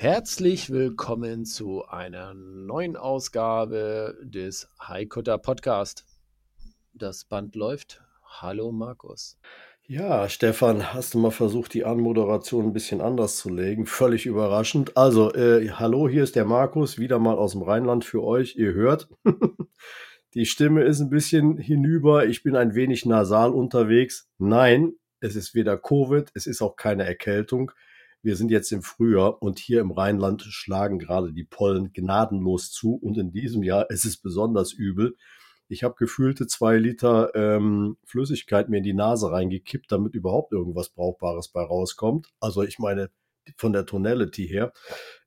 Herzlich willkommen zu einer neuen Ausgabe des Haikutter Podcast. Das Band läuft. Hallo Markus. Ja, Stefan, hast du mal versucht, die Anmoderation ein bisschen anders zu legen? Völlig überraschend. Also, äh, hallo, hier ist der Markus, wieder mal aus dem Rheinland für euch. Ihr hört, die Stimme ist ein bisschen hinüber. Ich bin ein wenig nasal unterwegs. Nein, es ist weder Covid, es ist auch keine Erkältung. Wir sind jetzt im Frühjahr und hier im Rheinland schlagen gerade die Pollen gnadenlos zu und in diesem Jahr ist es besonders übel. Ich habe gefühlte zwei Liter ähm, Flüssigkeit mir in die Nase reingekippt, damit überhaupt irgendwas Brauchbares bei rauskommt. Also ich meine von der Tonality her.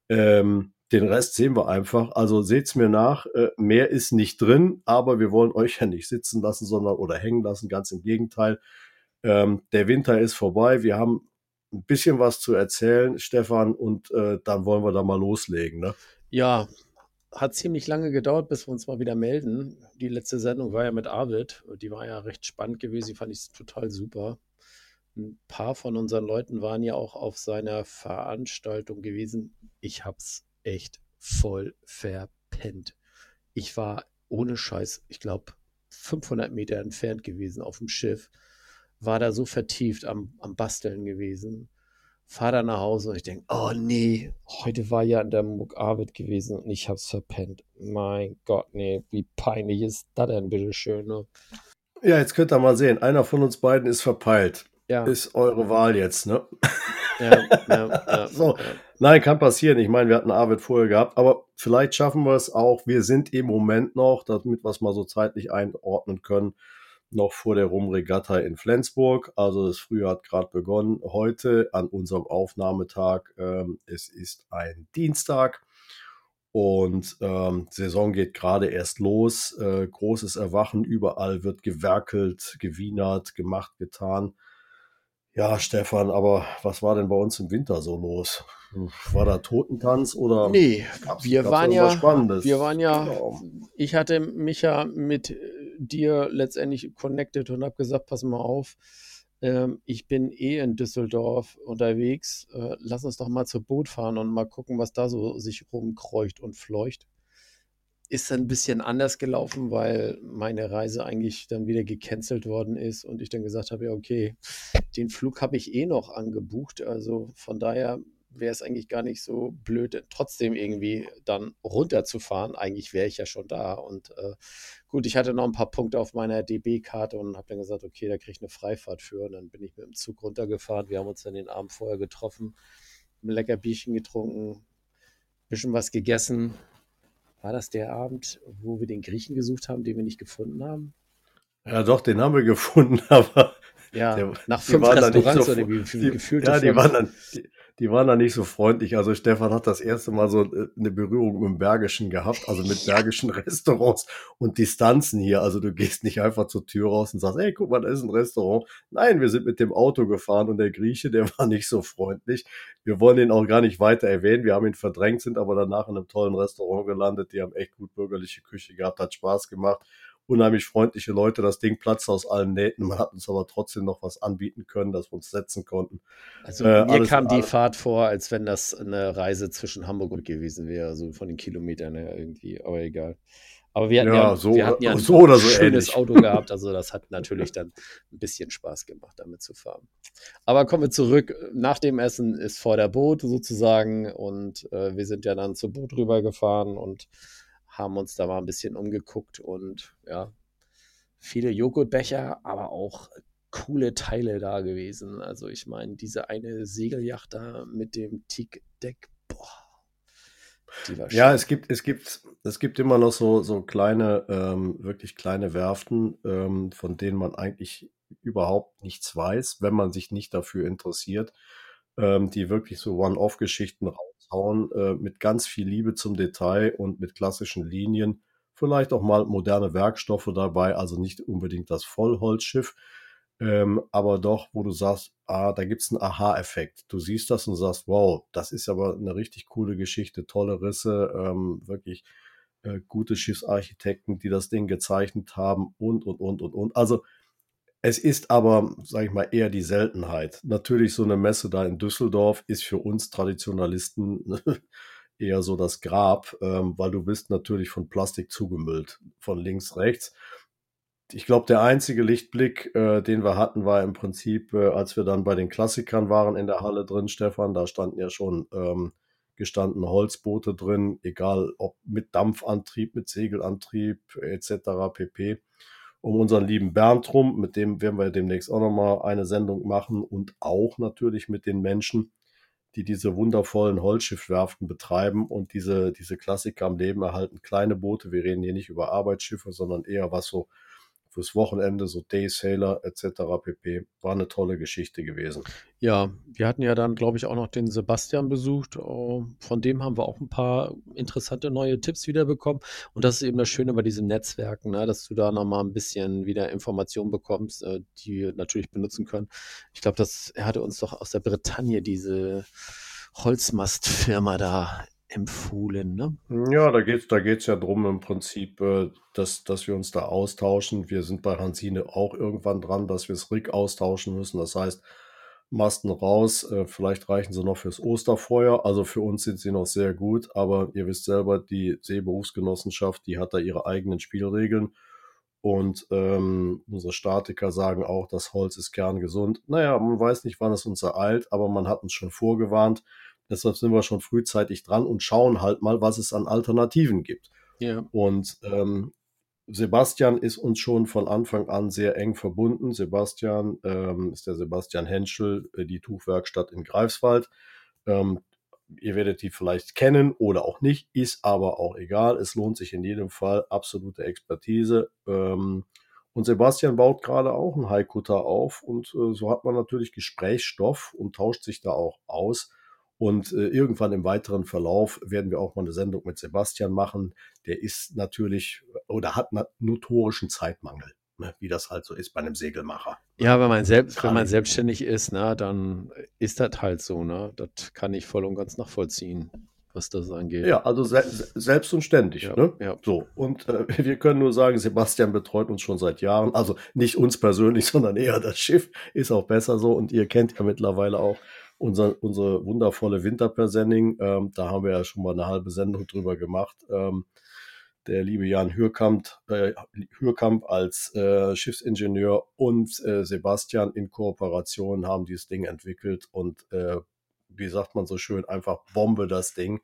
Ähm, den Rest sehen wir einfach. Also seht's mir nach. Äh, mehr ist nicht drin, aber wir wollen euch ja nicht sitzen lassen, sondern oder hängen lassen. Ganz im Gegenteil. Ähm, der Winter ist vorbei. Wir haben ein bisschen was zu erzählen, Stefan, und äh, dann wollen wir da mal loslegen. Ne? Ja, hat ziemlich lange gedauert, bis wir uns mal wieder melden. Die letzte Sendung war ja mit Arvid. Die war ja recht spannend gewesen. Die fand ich total super. Ein paar von unseren Leuten waren ja auch auf seiner Veranstaltung gewesen. Ich hab's echt voll verpennt. Ich war ohne Scheiß, ich glaube, 500 Meter entfernt gewesen auf dem Schiff war da so vertieft am, am Basteln gewesen. Fahr da nach Hause und ich denke, oh nee, heute war ja in der Muck Arvid gewesen und ich hab's verpennt. Mein Gott, nee, wie peinlich ist das denn, bitteschön. Ne? Ja, jetzt könnt ihr mal sehen, einer von uns beiden ist verpeilt. Ja. Ist eure Wahl jetzt, ne? Ja, ja, ja, so. Nein, kann passieren. Ich meine, wir hatten Arvid vorher gehabt, aber vielleicht schaffen wir es auch. Wir sind im Moment noch, damit wir es mal so zeitlich einordnen können, noch vor der Rumregatta in Flensburg. Also das Frühjahr hat gerade begonnen. Heute an unserem Aufnahmetag. Ähm, es ist ein Dienstag und ähm, Saison geht gerade erst los. Äh, großes Erwachen. Überall wird gewerkelt, gewienert, gemacht, getan. Ja, Stefan, aber was war denn bei uns im Winter so los? War da Totentanz oder? Nee, wir gab's waren irgendwas ja, Spannendes? wir waren ja, Genau. ich hatte mich ja mit dir letztendlich connected und habe gesagt, pass mal auf, ähm, ich bin eh in Düsseldorf unterwegs, äh, lass uns doch mal zu Boot fahren und mal gucken, was da so sich rumkreucht und fleucht. Ist dann ein bisschen anders gelaufen, weil meine Reise eigentlich dann wieder gecancelt worden ist und ich dann gesagt habe, ja, okay, den Flug habe ich eh noch angebucht, also von daher wäre es eigentlich gar nicht so blöd, trotzdem irgendwie dann runterzufahren. Eigentlich wäre ich ja schon da. Und äh, gut, ich hatte noch ein paar Punkte auf meiner DB-Karte und habe dann gesagt, okay, da kriege ich eine Freifahrt für. Und dann bin ich mit dem Zug runtergefahren. Wir haben uns dann den Abend vorher getroffen, ein lecker Bierchen getrunken, bisschen was gegessen. War das der Abend, wo wir den Griechen gesucht haben, den wir nicht gefunden haben? Ja, doch, den haben wir gefunden, aber Ja, Der- nach die fünf Restaurants so oder wie viel die, gefühlte ja, die fünf. waren, dann, die, die waren dann nicht so freundlich. Also Stefan hat das erste Mal so äh, eine Berührung mit dem Bergischen gehabt, also mit bergischen Restaurants und Distanzen hier. Also du gehst nicht einfach zur Tür raus und sagst, hey, guck mal, da ist ein Restaurant. Nein, wir sind mit dem Auto gefahren und der Grieche, der war nicht so freundlich. Wir wollen ihn auch gar nicht weiter erwähnen. Wir haben ihn verdrängt, sind aber danach in einem tollen Restaurant gelandet. Die haben echt gut bürgerliche Küche gehabt, hat Spaß gemacht unheimlich freundliche Leute. Das Ding platzt aus allen Nähten. Man hat uns aber trotzdem noch was anbieten können, dass wir uns setzen konnten. Also Äh, mir kam die Fahrt vor, als wenn das eine Reise zwischen Hamburg und gewesen wäre, so von den Kilometern her irgendwie, aber egal. Aber wir hatten ja, Ja, so wir hatten ja ein so oder so schönes ähnlich. Auto gehabt, also das hat natürlich dann ein bisschen Spaß gemacht, damit zu fahren. Aber kommen wir zurück. Nach dem Essen ist vor der Boot sozusagen und äh, wir sind ja dann zur Boot rübergefahren und haben uns da mal ein bisschen umgeguckt und ja, viele Joghurtbecher, aber auch coole Teile da gewesen. Also ich meine, diese eine Segelyacht da mit dem Teak-Deck, boah, die war Ja, schön. es gibt, es gibt, es gibt immer noch so, so kleine, ähm, wirklich kleine Werften, ähm, von denen man eigentlich überhaupt nichts weiß, wenn man sich nicht dafür interessiert, ähm, die wirklich so One-Off-Geschichten raus raushauen, äh, mit ganz viel Liebe zum Detail und mit klassischen Linien. Vielleicht auch mal moderne Werkstoffe dabei, also nicht unbedingt das Vollholzschiff, ähm, aber doch, wo du sagst, ah, da gibt's einen Aha-Effekt. Du siehst das und sagst, wow, das ist aber eine richtig coole Geschichte, tolle Risse, ähm, wirklich äh, gute Schiffsarchitekten, die das Ding gezeichnet haben und, und, und, und, und. Also es ist aber, sage ich mal, eher die Seltenheit. Natürlich so eine Messe da in Düsseldorf ist für uns Traditionalisten eher so das Grab, ähm, weil du bist natürlich von Plastik zugemüllt, von links, rechts. Ich glaube, der einzige Lichtblick, äh, den wir hatten, war im Prinzip, äh, als wir dann bei den Klassikern waren in der Halle drin, Stefan, da standen ja schon ähm, gestanden Holzboote drin, egal ob mit Dampfantrieb, mit Segelantrieb etc. pp. Um unseren lieben Bernd rum, mit dem werden wir demnächst auch nochmal eine Sendung machen und auch natürlich mit den Menschen, die diese wundervollen Holzschiffwerften betreiben und diese, diese Klassiker am Leben erhalten. Kleine Boote, wir reden hier nicht über Arbeitsschiffe, sondern eher was so fürs Wochenende, so Day Sailor etc. pp. War eine tolle Geschichte gewesen. Ja, wir hatten ja dann, glaube ich, auch noch den Sebastian besucht. Oh, von dem haben wir auch ein paar interessante neue Tipps wiederbekommen. Und das ist eben das Schöne bei diesen Netzwerken, ne, dass du da nochmal ein bisschen wieder Informationen bekommst, äh, die wir natürlich benutzen können. Ich glaube, er hatte uns doch aus der Bretagne diese Holzmastfirma da empfohlen. Ne? Ja, da geht es da geht's ja drum im Prinzip, äh, dass, dass wir uns da austauschen. Wir sind bei Hansine auch irgendwann dran, dass wir das Rig austauschen müssen. Das heißt, Masten raus, äh, vielleicht reichen sie noch fürs Osterfeuer. Also für uns sind sie noch sehr gut, aber ihr wisst selber, die Seeberufsgenossenschaft, die hat da ihre eigenen Spielregeln. Und ähm, unsere Statiker sagen auch, das Holz ist kerngesund. Naja, man weiß nicht, wann es uns ereilt, aber man hat uns schon vorgewarnt. Deshalb sind wir schon frühzeitig dran und schauen halt mal, was es an Alternativen gibt. Ja. Und ähm, Sebastian ist uns schon von Anfang an sehr eng verbunden. Sebastian ähm, ist der Sebastian Henschel, äh, die Tuchwerkstatt in Greifswald. Ähm, ihr werdet die vielleicht kennen oder auch nicht, ist aber auch egal. Es lohnt sich in jedem Fall absolute Expertise. Ähm, und Sebastian baut gerade auch einen Haikutter auf und äh, so hat man natürlich Gesprächsstoff und tauscht sich da auch aus. Und äh, irgendwann im weiteren Verlauf werden wir auch mal eine Sendung mit Sebastian machen. Der ist natürlich oder hat einen notorischen Zeitmangel, ne, wie das halt so ist bei einem Segelmacher. Ja, wenn man, selbst, wenn man selbstständig ist, ne, dann ist das halt so. Ne? Das kann ich voll und ganz nachvollziehen was das angeht. Ja, also se selbst und ständig. Ja, ne? ja. So, und äh, wir können nur sagen, Sebastian betreut uns schon seit Jahren. Also nicht uns persönlich, sondern eher das Schiff. Ist auch besser so. Und ihr kennt ja mittlerweile auch unser, unsere wundervolle Winterpersenning. Ähm, da haben wir ja schon mal eine halbe Sendung drüber gemacht. Ähm, der liebe Jan Hürkamp, äh, Hürkamp als äh, Schiffsingenieur und äh, Sebastian in Kooperation haben dieses Ding entwickelt und äh, wie sagt man so schön, einfach Bombe das Ding.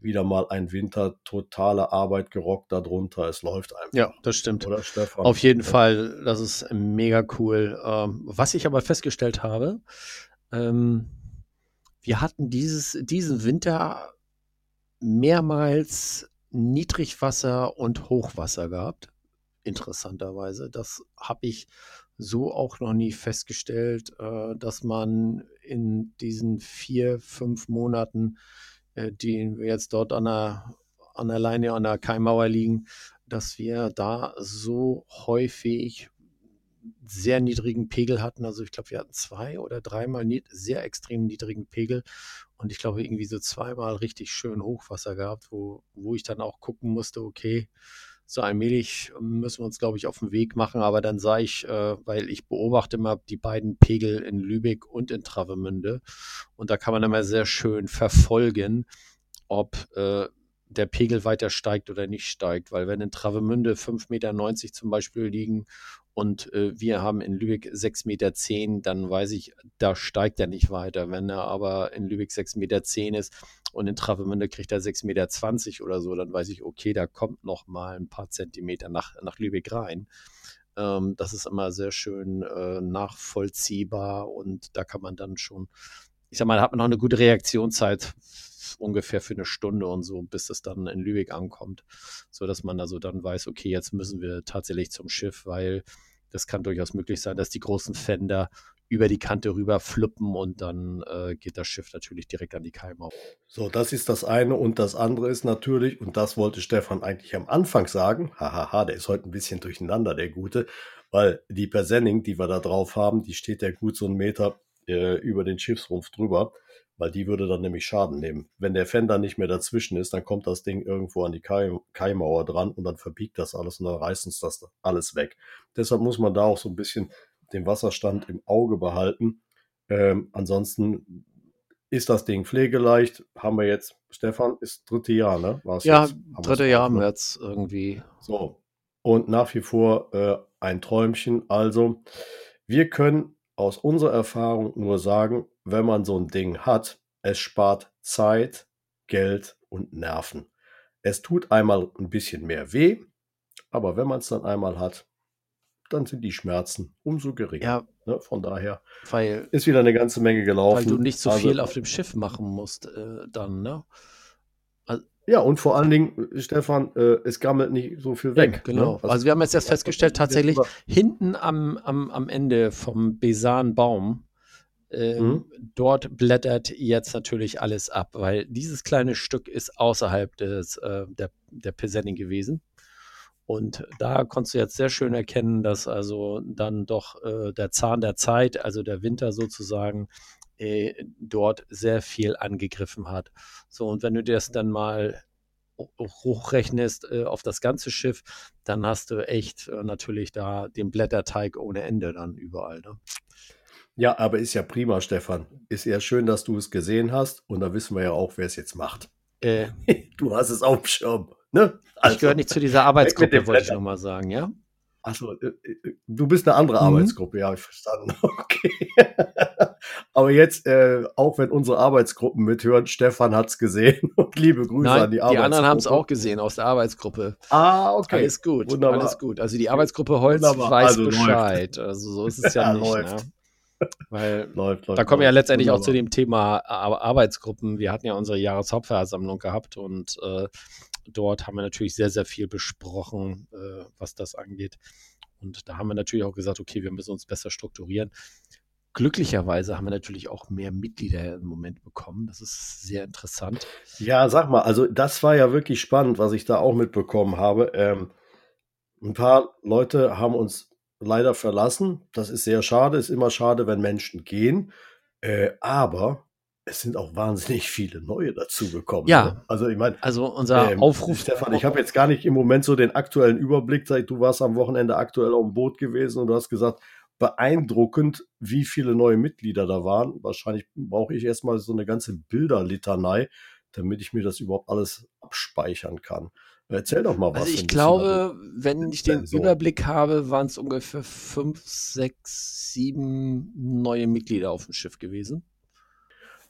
Wieder mal ein Winter, totale Arbeit gerockt darunter. Es läuft einfach. Ja, das stimmt. Oder Stefan? Auf jeden ja. Fall, das ist mega cool. Ähm, was ich aber festgestellt habe, ähm, wir hatten dieses, diesen Winter mehrmals Niedrigwasser und Hochwasser gehabt. Interessanterweise. Das habe ich so auch noch nie festgestellt, äh, dass man in diesen vier, fünf Monaten, äh, die wir jetzt dort an der, an der Leine, an der Keimauer liegen, dass wir da so häufig sehr niedrigen Pegel hatten. Also ich glaube, wir hatten zwei oder dreimal sehr extrem niedrigen Pegel und ich glaube irgendwie so zweimal richtig schön Hochwasser gehabt, wo, wo ich dann auch gucken musste, okay, so allmählich müssen wir uns, glaube ich, auf den Weg machen. Aber dann sah ich, äh, weil ich beobachte immer die beiden Pegel in Lübeck und in Travemünde und da kann man immer sehr schön verfolgen, ob äh, der Pegel weiter steigt oder nicht steigt. Weil wenn in Travemünde 5,90 Meter zum Beispiel liegen und äh, wir haben in Lübeck 6,10 Meter, dann weiß ich, da steigt er nicht weiter. Wenn er aber in Lübeck 6,10 Meter ist und in Travemünde kriegt er 6,20 Meter oder so, dann weiß ich, okay, da kommt noch mal ein paar Zentimeter nach, nach Lübeck rein. Ähm, das ist immer sehr schön äh, nachvollziehbar und da kann man dann schon, ich sag mal, da hat man noch eine gute Reaktionszeit ungefähr für eine Stunde und so, bis das dann in Lübeck ankommt, so dass man also dann weiß, okay, jetzt müssen wir tatsächlich zum Schiff, weil das kann durchaus möglich sein, dass die großen Fender über die Kante rüber fluppen und dann äh, geht das Schiff natürlich direkt an die Keimauer. So, das ist das eine und das andere ist natürlich, und das wollte Stefan eigentlich am Anfang sagen, hahaha, der ist heute ein bisschen durcheinander, der Gute, weil die Persenning, die wir da drauf haben, die steht ja gut so einen Meter äh, über den Schiffsrumpf drüber, weil die würde dann nämlich Schaden nehmen. Wenn der Fender nicht mehr dazwischen ist, dann kommt das Ding irgendwo an die Kai Kaimauer dran und dann verbiegt das alles und dann reißt uns das alles weg. Deshalb muss man da auch so ein bisschen den Wasserstand im Auge behalten. Ähm, ansonsten ist das Ding pflegeleicht. Haben wir jetzt, Stefan, ist dritte Jahr, ne? War's ja, jetzt? dritte Jahr haben wir jetzt irgendwie. So. Und nach wie vor äh, ein Träumchen. Also, wir können aus unserer Erfahrung nur sagen, wenn man so ein Ding hat, es spart Zeit, Geld und Nerven. Es tut einmal ein bisschen mehr weh, aber wenn man es dann einmal hat, dann sind die Schmerzen umso geringer. Ja, ne? Von daher weil, ist wieder eine ganze Menge gelaufen. Weil du nicht so also, viel auf dem Schiff machen musst äh, dann, ne? Ja, und vor allen Dingen, Stefan, äh, es gammelt nicht so viel weg. Ja, genau. Ne? Also, also, wir haben jetzt erst festgestellt, tatsächlich hinten am, am, am Ende vom Besan-Baum, ähm, mhm. dort blättert jetzt natürlich alles ab, weil dieses kleine Stück ist außerhalb des, äh, der, der Pesenning gewesen. Und da konntest du jetzt sehr schön erkennen, dass also dann doch äh, der Zahn der Zeit, also der Winter sozusagen, äh, dort sehr viel angegriffen hat. So, und wenn du das dann mal hochrechnest äh, auf das ganze Schiff, dann hast du echt äh, natürlich da den Blätterteig ohne Ende dann überall. Ne? Ja, aber ist ja prima, Stefan. Ist ja schön, dass du es gesehen hast und da wissen wir ja auch, wer es jetzt macht. Äh, du hast es auf dem Schirm. Ne? Also, ich gehöre nicht zu dieser Arbeitsgruppe, wollte ich nochmal sagen, ja? Achso, äh, äh, du bist eine andere mhm. Arbeitsgruppe, ja, ich verstanden. Okay. Aber jetzt, äh, auch wenn unsere Arbeitsgruppen mithören, Stefan hat es gesehen und liebe Grüße Nein, an die Arbeitsgruppe. Die anderen haben es auch gesehen aus der Arbeitsgruppe. Ah, okay. Alles gut, Wunderbar. alles gut. Also die Arbeitsgruppe Holz Wunderbar. weiß also Bescheid. Läuft. Also so ist es ja, ja nicht. Läuft. Ne? Weil läuft, läuft, da kommen wir ja letztendlich Wunderbar. auch zu dem Thema Arbeitsgruppen. Wir hauptversammlung ja unsere Jahreshauptversammlung gehabt und äh, dort haben wir natürlich sehr, sehr viel besprochen, äh, was das angeht. Und da haben wir natürlich auch gesagt, okay, wir müssen uns besser strukturieren. Glücklicherweise haben wir natürlich auch mehr Mitglieder im Moment bekommen. Das ist sehr interessant. Ja, sag mal, also das war ja wirklich spannend, was ich da auch mitbekommen habe. Ähm, ein paar Leute haben uns leider verlassen. Das ist sehr schade. Ist immer schade, wenn Menschen gehen. Äh, aber es sind auch wahnsinnig viele neue dazugekommen. Ja. Ne? Also ich meine, also unser ähm, Aufruf. Stefan, ich habe jetzt gar nicht im Moment so den aktuellen Überblick. Du warst am Wochenende aktuell auf dem Boot gewesen und du hast gesagt, beeindruckend, wie viele neue Mitglieder da waren. Wahrscheinlich brauche ich erstmal so eine ganze Bilderlitanei, damit ich mir das überhaupt alles abspeichern kann. Erzähl doch mal was. Also ich glaube, wenn ich den so. Überblick habe, waren es ungefähr fünf, sechs, sieben neue Mitglieder auf dem Schiff gewesen.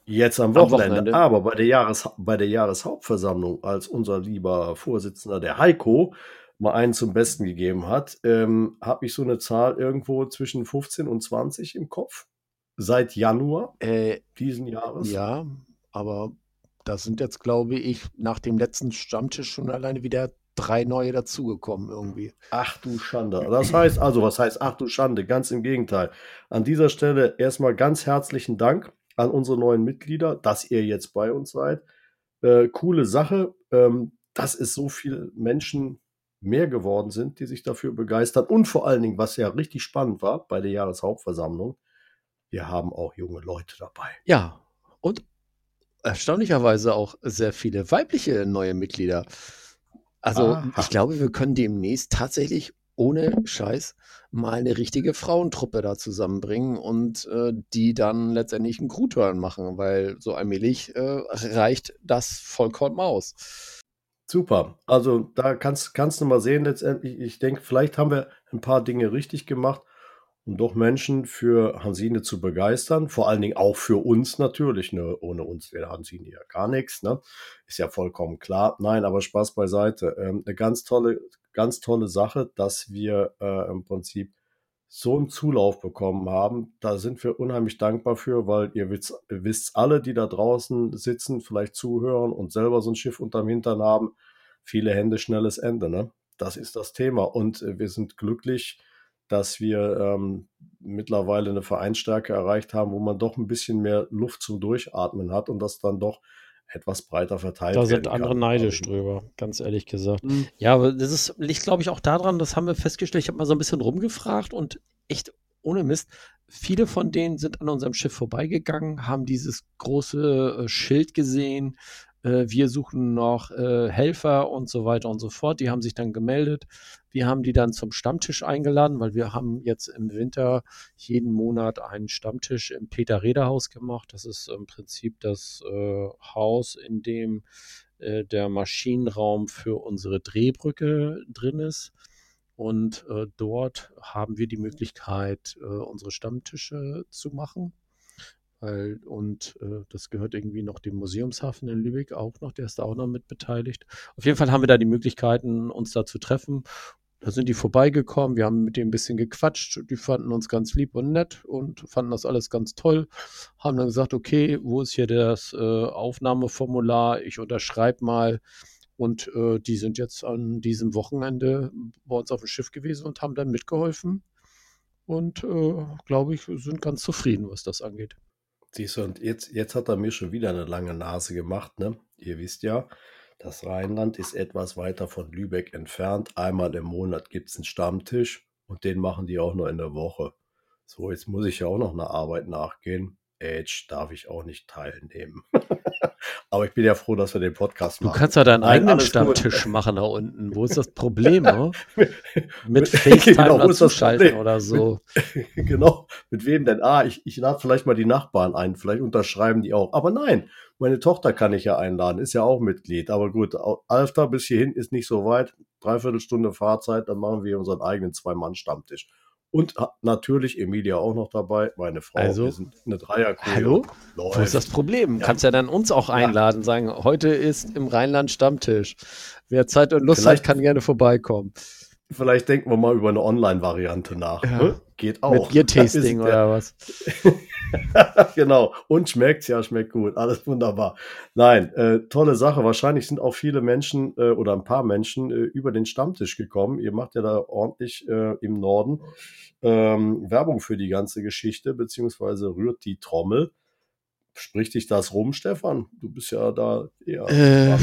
Jetzt am Wochenende. am Wochenende. Aber bei der, Jahres, bei der Jahreshauptversammlung, als unser lieber Vorsitzender, der Heiko, mal einen zum Besten gegeben hat, ähm, habe ich so eine Zahl irgendwo zwischen 15 und 20 im Kopf. Seit Januar äh, diesen Jahres. Ja, aber da sind jetzt, glaube ich, nach dem letzten Stammtisch schon alleine wieder drei neue dazugekommen irgendwie. Ach du Schande. Das heißt also, was heißt ach du Schande? Ganz im Gegenteil. An dieser Stelle erstmal ganz herzlichen Dank an unsere neuen Mitglieder, dass ihr jetzt bei uns seid. Äh, coole Sache, ähm, dass es so viele Menschen mehr geworden sind, die sich dafür begeistern. Und vor allen Dingen, was ja richtig spannend war bei der Jahreshauptversammlung, wir haben auch junge Leute dabei. Ja, und erstaunlicherweise auch sehr viele weibliche neue Mitglieder. Also Aha. ich glaube, wir können demnächst tatsächlich ohne Scheiß mal eine richtige Frauentruppe da zusammenbringen und äh, die dann letztendlich einen Crewturn machen, weil so allmählich äh, reicht das vollkommen aus. Super. Also da kannst, kannst du mal sehen, letztendlich, ich denke, vielleicht haben wir ein paar Dinge richtig gemacht, um doch Menschen für Hansine zu begeistern. Vor allen Dingen auch für uns natürlich. Ne? Ohne uns wäre Hansine ja gar nichts. Ne? Ist ja vollkommen klar. Nein, aber Spaß beiseite. Ähm, eine ganz tolle, ganz tolle Sache, dass wir äh, im Prinzip so einen Zulauf bekommen haben. Da sind wir unheimlich dankbar für, weil ihr wisst, wisst alle, die da draußen sitzen, vielleicht zuhören und selber so ein Schiff unterm Hintern haben. Viele Hände, schnelles Ende. Ne? Das ist das Thema. Und äh, wir sind glücklich, dass wir ähm, mittlerweile eine Vereinsstärke erreicht haben, wo man doch ein bisschen mehr Luft zum Durchatmen hat und das dann doch etwas breiter verteilt Da werden sind andere kann. neidisch Also, drüber, ganz ehrlich gesagt. hm, Ja, aber das ist, liegt, glaube ich, auch daran, das haben wir festgestellt. Ich habe mal so ein bisschen rumgefragt und echt ohne Mist, viele von denen sind an unserem Schiff vorbeigegangen, haben dieses große äh, Schild gesehen. Äh, wir suchen noch äh, Helfer und so weiter und so fort. Die haben sich dann gemeldet. Wir haben die dann zum Stammtisch eingeladen, weil wir haben jetzt im Winter jeden Monat einen Stammtisch im Peter-Reder-Haus gemacht. Das ist im Prinzip das äh, Haus, in dem äh, der Maschinenraum für unsere Drehbrücke drin ist. Und äh, dort haben wir die Möglichkeit, äh, unsere Stammtische zu machen. Weil, und äh, das gehört irgendwie noch dem Museumshafen in Lübeck auch noch, der ist da auch noch mit beteiligt. Auf jeden Fall haben wir da die Möglichkeiten, uns da zu treffen. Da sind die vorbeigekommen, wir haben mit denen ein bisschen gequatscht, die fanden uns ganz lieb und nett und fanden das alles ganz toll. Haben dann gesagt, okay, wo ist hier das äh, Aufnahmeformular? Ich unterschreibe mal. Und äh, die sind jetzt an diesem Wochenende bei uns auf dem Schiff gewesen und haben dann mitgeholfen. Und äh, glaube ich, sind ganz zufrieden, was das angeht. Siehst du, und jetzt, jetzt hat er mir schon wieder eine lange Nase gemacht. Ne? Ihr wisst ja, das Rheinland ist etwas weiter von Lübeck entfernt. Einmal im Monat gibt es einen Stammtisch und den machen die auch nur in der Woche. So, jetzt muss ich ja auch noch einer Arbeit nachgehen. Age darf ich auch nicht teilnehmen. Aber ich bin ja froh, dass wir den Podcast Du machen. kannst ja deinen Nein, eigenen alles gut. Stammtisch machen da unten. Wo ist das Problem? ne? Mit Mit- FaceTime Genau, Problem? oder so. genau. Mit wem denn? Ah, ich, ich lade vielleicht mal die Nachbarn ein. Vielleicht unterschreiben die auch. Aber nein, meine Tochter kann ich ja einladen. Ist ja auch Mitglied. Aber gut, Alfter bis hierhin ist nicht so weit. Dreiviertel Stunde Fahrzeit. Dann machen wir unseren eigenen Zwei-Mann-Stammtisch. Und natürlich Emilia auch noch dabei. Meine Frau. Also? wir sind eine Dreierkuh. Hallo? Läuft. Wo ist das Problem? Ja. Kannst ja dann uns auch einladen, sagen, heute ist im Rheinland Stammtisch. Wer Zeit und Lust Vielleicht- hat, kann gerne vorbeikommen. Vielleicht denken wir mal über eine Online-Variante nach. Ja. ne? Geht auch. Mit Bier-Tasting oder was? genau. Und schmeckt's ja, schmeckt gut. Alles wunderbar. Nein, äh, tolle Sache. Wahrscheinlich sind auch viele Menschen äh, oder ein paar Menschen äh, über den Stammtisch gekommen. Ihr macht ja da ordentlich äh, im Norden ähm, Werbung für die ganze Geschichte, beziehungsweise rührt die Trommel. Spricht dich das rum, Stefan? Du bist ja da eher.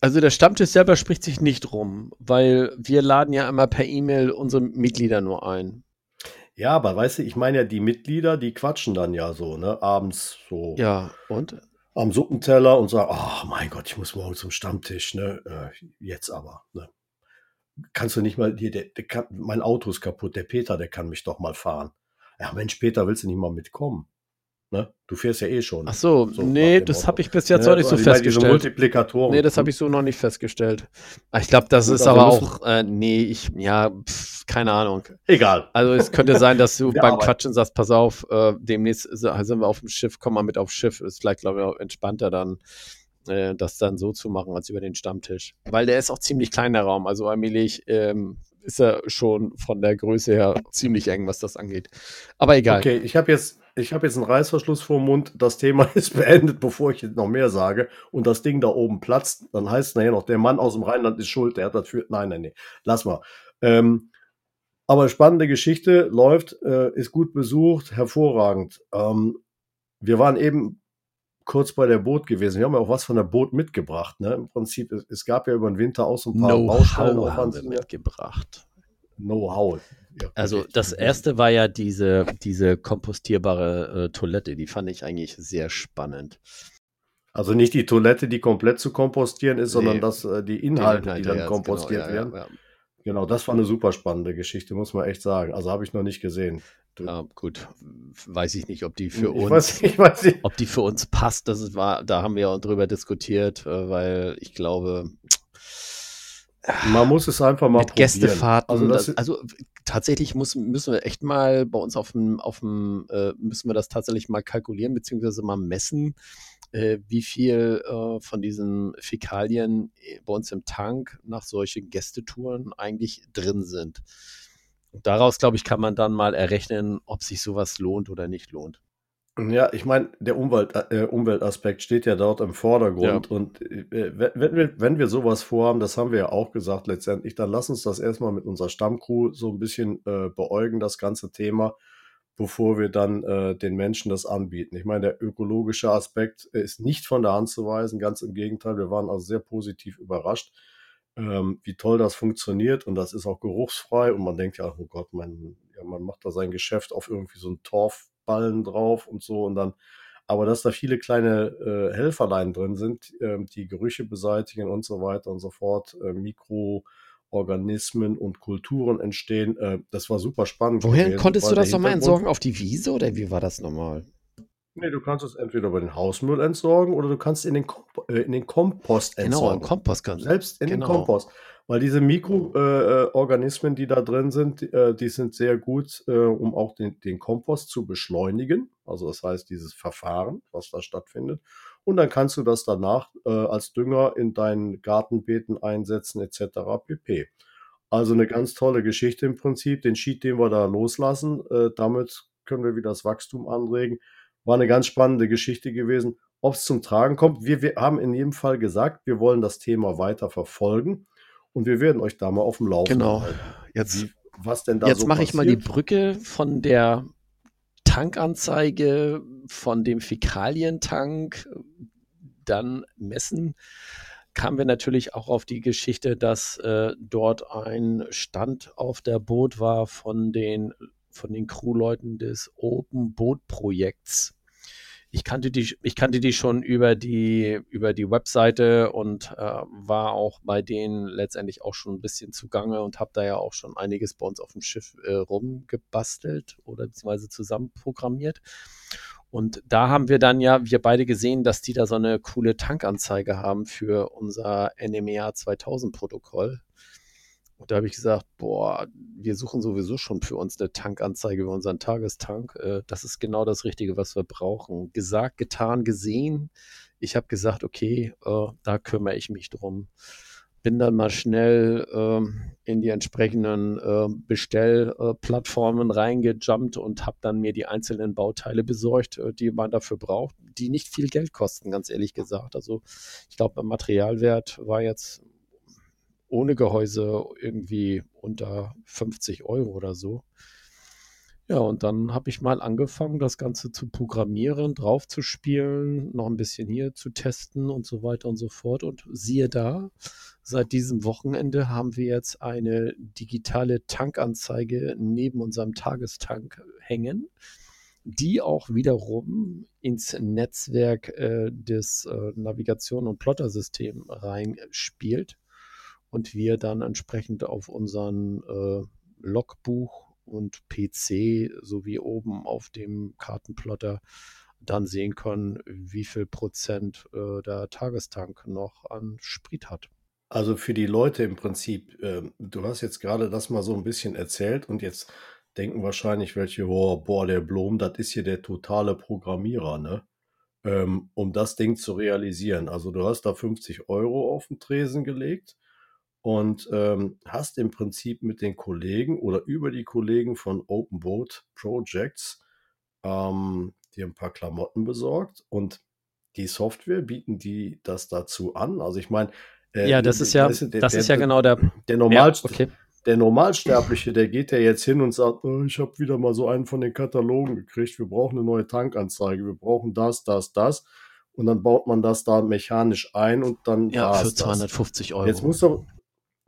Also der Stammtisch selber spricht sich nicht rum, weil wir laden ja immer per E-Mail unsere Mitglieder nur ein. Ja, aber weißt du, ich meine ja, die Mitglieder, die quatschen dann ja so, ne? Abends so Ja, und? am Suppenteller und sagen, oh mein Gott, ich muss morgen zum Stammtisch, ne? Äh, jetzt aber, ne? Kannst du nicht mal, hier, der, der kann, mein Auto ist kaputt, der Peter, der kann mich doch mal fahren. Ja, Mensch, Peter, willst du nicht mal mitkommen? Ne? Du fährst ja eh schon. Ach so, So, nee, das habe ich bis jetzt Ne? noch nicht so festgestellt. Multiplikatoren. Nee, das habe ich so noch nicht festgestellt. Ah, Ich glaube, das Gut, ist aber auch, äh, nee, ich, ja, pf, keine Ahnung. Egal. Also es könnte sein, dass du Wir beim. Quatschen sagst, pass auf, äh, demnächst sind wir auf dem Schiff, komm mal mit aufs Schiff. Ist vielleicht, glaube ich, auch entspannter dann, äh, das dann so zu machen, als über den Stammtisch. Weil der ist auch ziemlich klein, der Raum. Also allmählich ähm, ist er schon von der Größe her ziemlich eng, was das angeht. Aber egal. Okay, ich habe jetzt, ich habe jetzt einen Reißverschluss vor dem Mund. Das Thema ist beendet, bevor ich jetzt noch mehr sage. Und das Ding da oben platzt. Dann heißt es nachher noch, der Mann aus dem Rheinland ist schuld. Der hat dafür. Nein, nein, nein. Lass mal. Ähm, aber spannende Geschichte läuft, äh, ist gut besucht, hervorragend. Ähm, wir waren eben kurz bei der Boot gewesen. Wir haben ja auch was von der Boot mitgebracht. Ne? Im Prinzip, es, es gab ja über den Winter auch so ein paar. Know-how haben wir mitgebracht. Know-how. Ja, Also das erste war ja diese, diese kompostierbare äh, Toilette, die fand ich eigentlich sehr spannend. Also nicht die Toilette, die komplett zu kompostieren ist, Nee. sondern dass äh, die Inhalte, die Inhalte, dann ja, kompostiert genau, ja, werden. Ja, Genau, das war eine super spannende Geschichte, muss man echt sagen. Also habe ich noch nicht gesehen. ja. ja, gut, weiß ich nicht, ob die für ich uns, Weiß, ich weiß nicht. ob die für uns passt. Das war, da haben wir ja drüber diskutiert, äh, weil ich glaube, Man muss es einfach mal mit Gästefahrten, Also das, das, also tatsächlich muss, müssen wir echt mal bei uns auf dem, auf dem äh, müssen wir das tatsächlich mal kalkulieren, beziehungsweise mal messen, äh, wie viel äh, von diesen Fäkalien äh, bei uns im Tank nach solchen Gästetouren eigentlich drin sind. Und daraus, glaube ich, kann man dann mal errechnen, ob sich sowas lohnt oder nicht lohnt. Ja, ich meine, der Umwelt, äh, Umweltaspekt steht ja dort im Vordergrund. Ja. Und äh, wenn, wir, wenn wir sowas vorhaben, das haben wir ja auch gesagt letztendlich, dann lass uns das erstmal mit unserer Stammcrew so ein bisschen äh, beäugen, das ganze Thema, bevor wir dann äh, den Menschen das anbieten. Ich meine, der ökologische Aspekt ist nicht von der Hand zu weisen, ganz im Gegenteil. Wir waren also sehr positiv überrascht, ähm, wie toll das funktioniert. Und das ist auch geruchsfrei. Und man denkt ja, oh Gott, man, ja, man macht da sein Geschäft auf irgendwie so ein Torf Ballen drauf und so und dann, aber dass da viele kleine äh, Helferlein drin sind, äh, die Gerüche beseitigen und so weiter und so fort, äh, Mikroorganismen und Kulturen entstehen, äh, das war super spannend. Woher gewesen, konntest du das nochmal entsorgen? Auf die Wiese oder wie war das nochmal? Nee, du kannst es entweder über den Hausmüll entsorgen oder du kannst in den, Komp äh, in den Kompost Genau, entsorgen. im Kompost. kann- Selbst in den Genau. Kompost. Weil diese Mikroorganismen, äh, Organismen, die da drin sind, die, äh, die sind sehr gut, äh, um auch den, den Kompost zu beschleunigen. Also das heißt, dieses Verfahren, was da stattfindet. Und dann kannst du das danach äh, als Dünger in deinen Gartenbeeten einsetzen, etc. pp. Also eine ganz tolle Geschichte im Prinzip. Den Sheet, den wir da loslassen, äh, damit können wir wieder das Wachstum anregen. War eine ganz spannende Geschichte gewesen. Ob es zum Tragen kommt, wir, wir haben in jedem Fall gesagt, wir wollen das Thema weiter verfolgen und wir werden euch da mal auf dem Laufenden Genau. halten. Jetzt, Wie, was denn da jetzt so mache ich mal die. Brücke von der Tankanzeige von dem Fäkalientank, dann messen, kamen wir natürlich auch auf die Geschichte, dass äh, dort ein Stand auf der Boot war von den, von den Crewleuten des Open Boot Projekts. Ich kannte die, ich kannte die schon über die, über die Webseite und äh, war auch bei denen letztendlich auch schon ein bisschen zugange und habe da ja auch schon einiges bei uns auf dem Schiff äh, rumgebastelt oder beziehungsweise zusammenprogrammiert. Und da haben wir dann ja, wir beide gesehen, dass die da so eine coole Tankanzeige haben für unser NMEA 2000 Protokoll. Und da habe ich gesagt, boah, wir suchen sowieso schon für uns eine Tankanzeige über unseren Tagestank. Äh, das ist genau das Richtige, was wir brauchen. Gesagt, getan, gesehen. Ich habe gesagt, okay, äh, da kümmere ich mich drum. Bin dann mal schnell ähm, in die entsprechenden äh, Bestellplattformen reingejumpt und habe dann mir die einzelnen Bauteile besorgt, äh, die man dafür braucht, die nicht viel Geld kosten, ganz ehrlich gesagt. Also ich glaube, Materialwert war jetzt ohne Gehäuse irgendwie unter 50 Euro oder so. Ja, und dann habe ich mal angefangen, das Ganze zu programmieren, draufzuspielen, noch ein bisschen hier zu testen und so weiter und so fort. Und siehe da, seit diesem Wochenende haben wir jetzt eine digitale Tankanzeige neben unserem Tagestank hängen, die auch wiederum ins Netzwerk äh, des äh, Navigation- und Plottersystems reinspielt und wir dann entsprechend auf unseren äh, Logbuch und PC sowie oben auf dem Kartenplotter dann sehen können, wie viel Prozent äh, der Tagestank noch an Sprit hat. Also für die Leute im Prinzip, ähm, du hast jetzt gerade das mal so ein bisschen erzählt und jetzt denken wahrscheinlich welche, oh, boah, der Blom, das ist hier der totale Programmierer, ne? Ähm, um das Ding zu realisieren. Also du hast da 50 Euro auf den Tresen gelegt und ähm, hast im Prinzip mit den Kollegen oder über die Kollegen von Open Boat Projects ähm, dir ein paar Klamotten besorgt und die Software bieten die das dazu an. Also ich meine, äh, ja, das ist ja, das der- ist ja genau der. der Normal, ja, okay. der Normalsterbliche, der geht ja jetzt hin und sagt, oh, ich habe wieder mal so einen von den Katalogen gekriegt, wir brauchen eine neue Tankanzeige, wir brauchen das, das, das. Und dann baut man das da mechanisch ein und dann Ja, für das. 250 Euro. Jetzt musst du,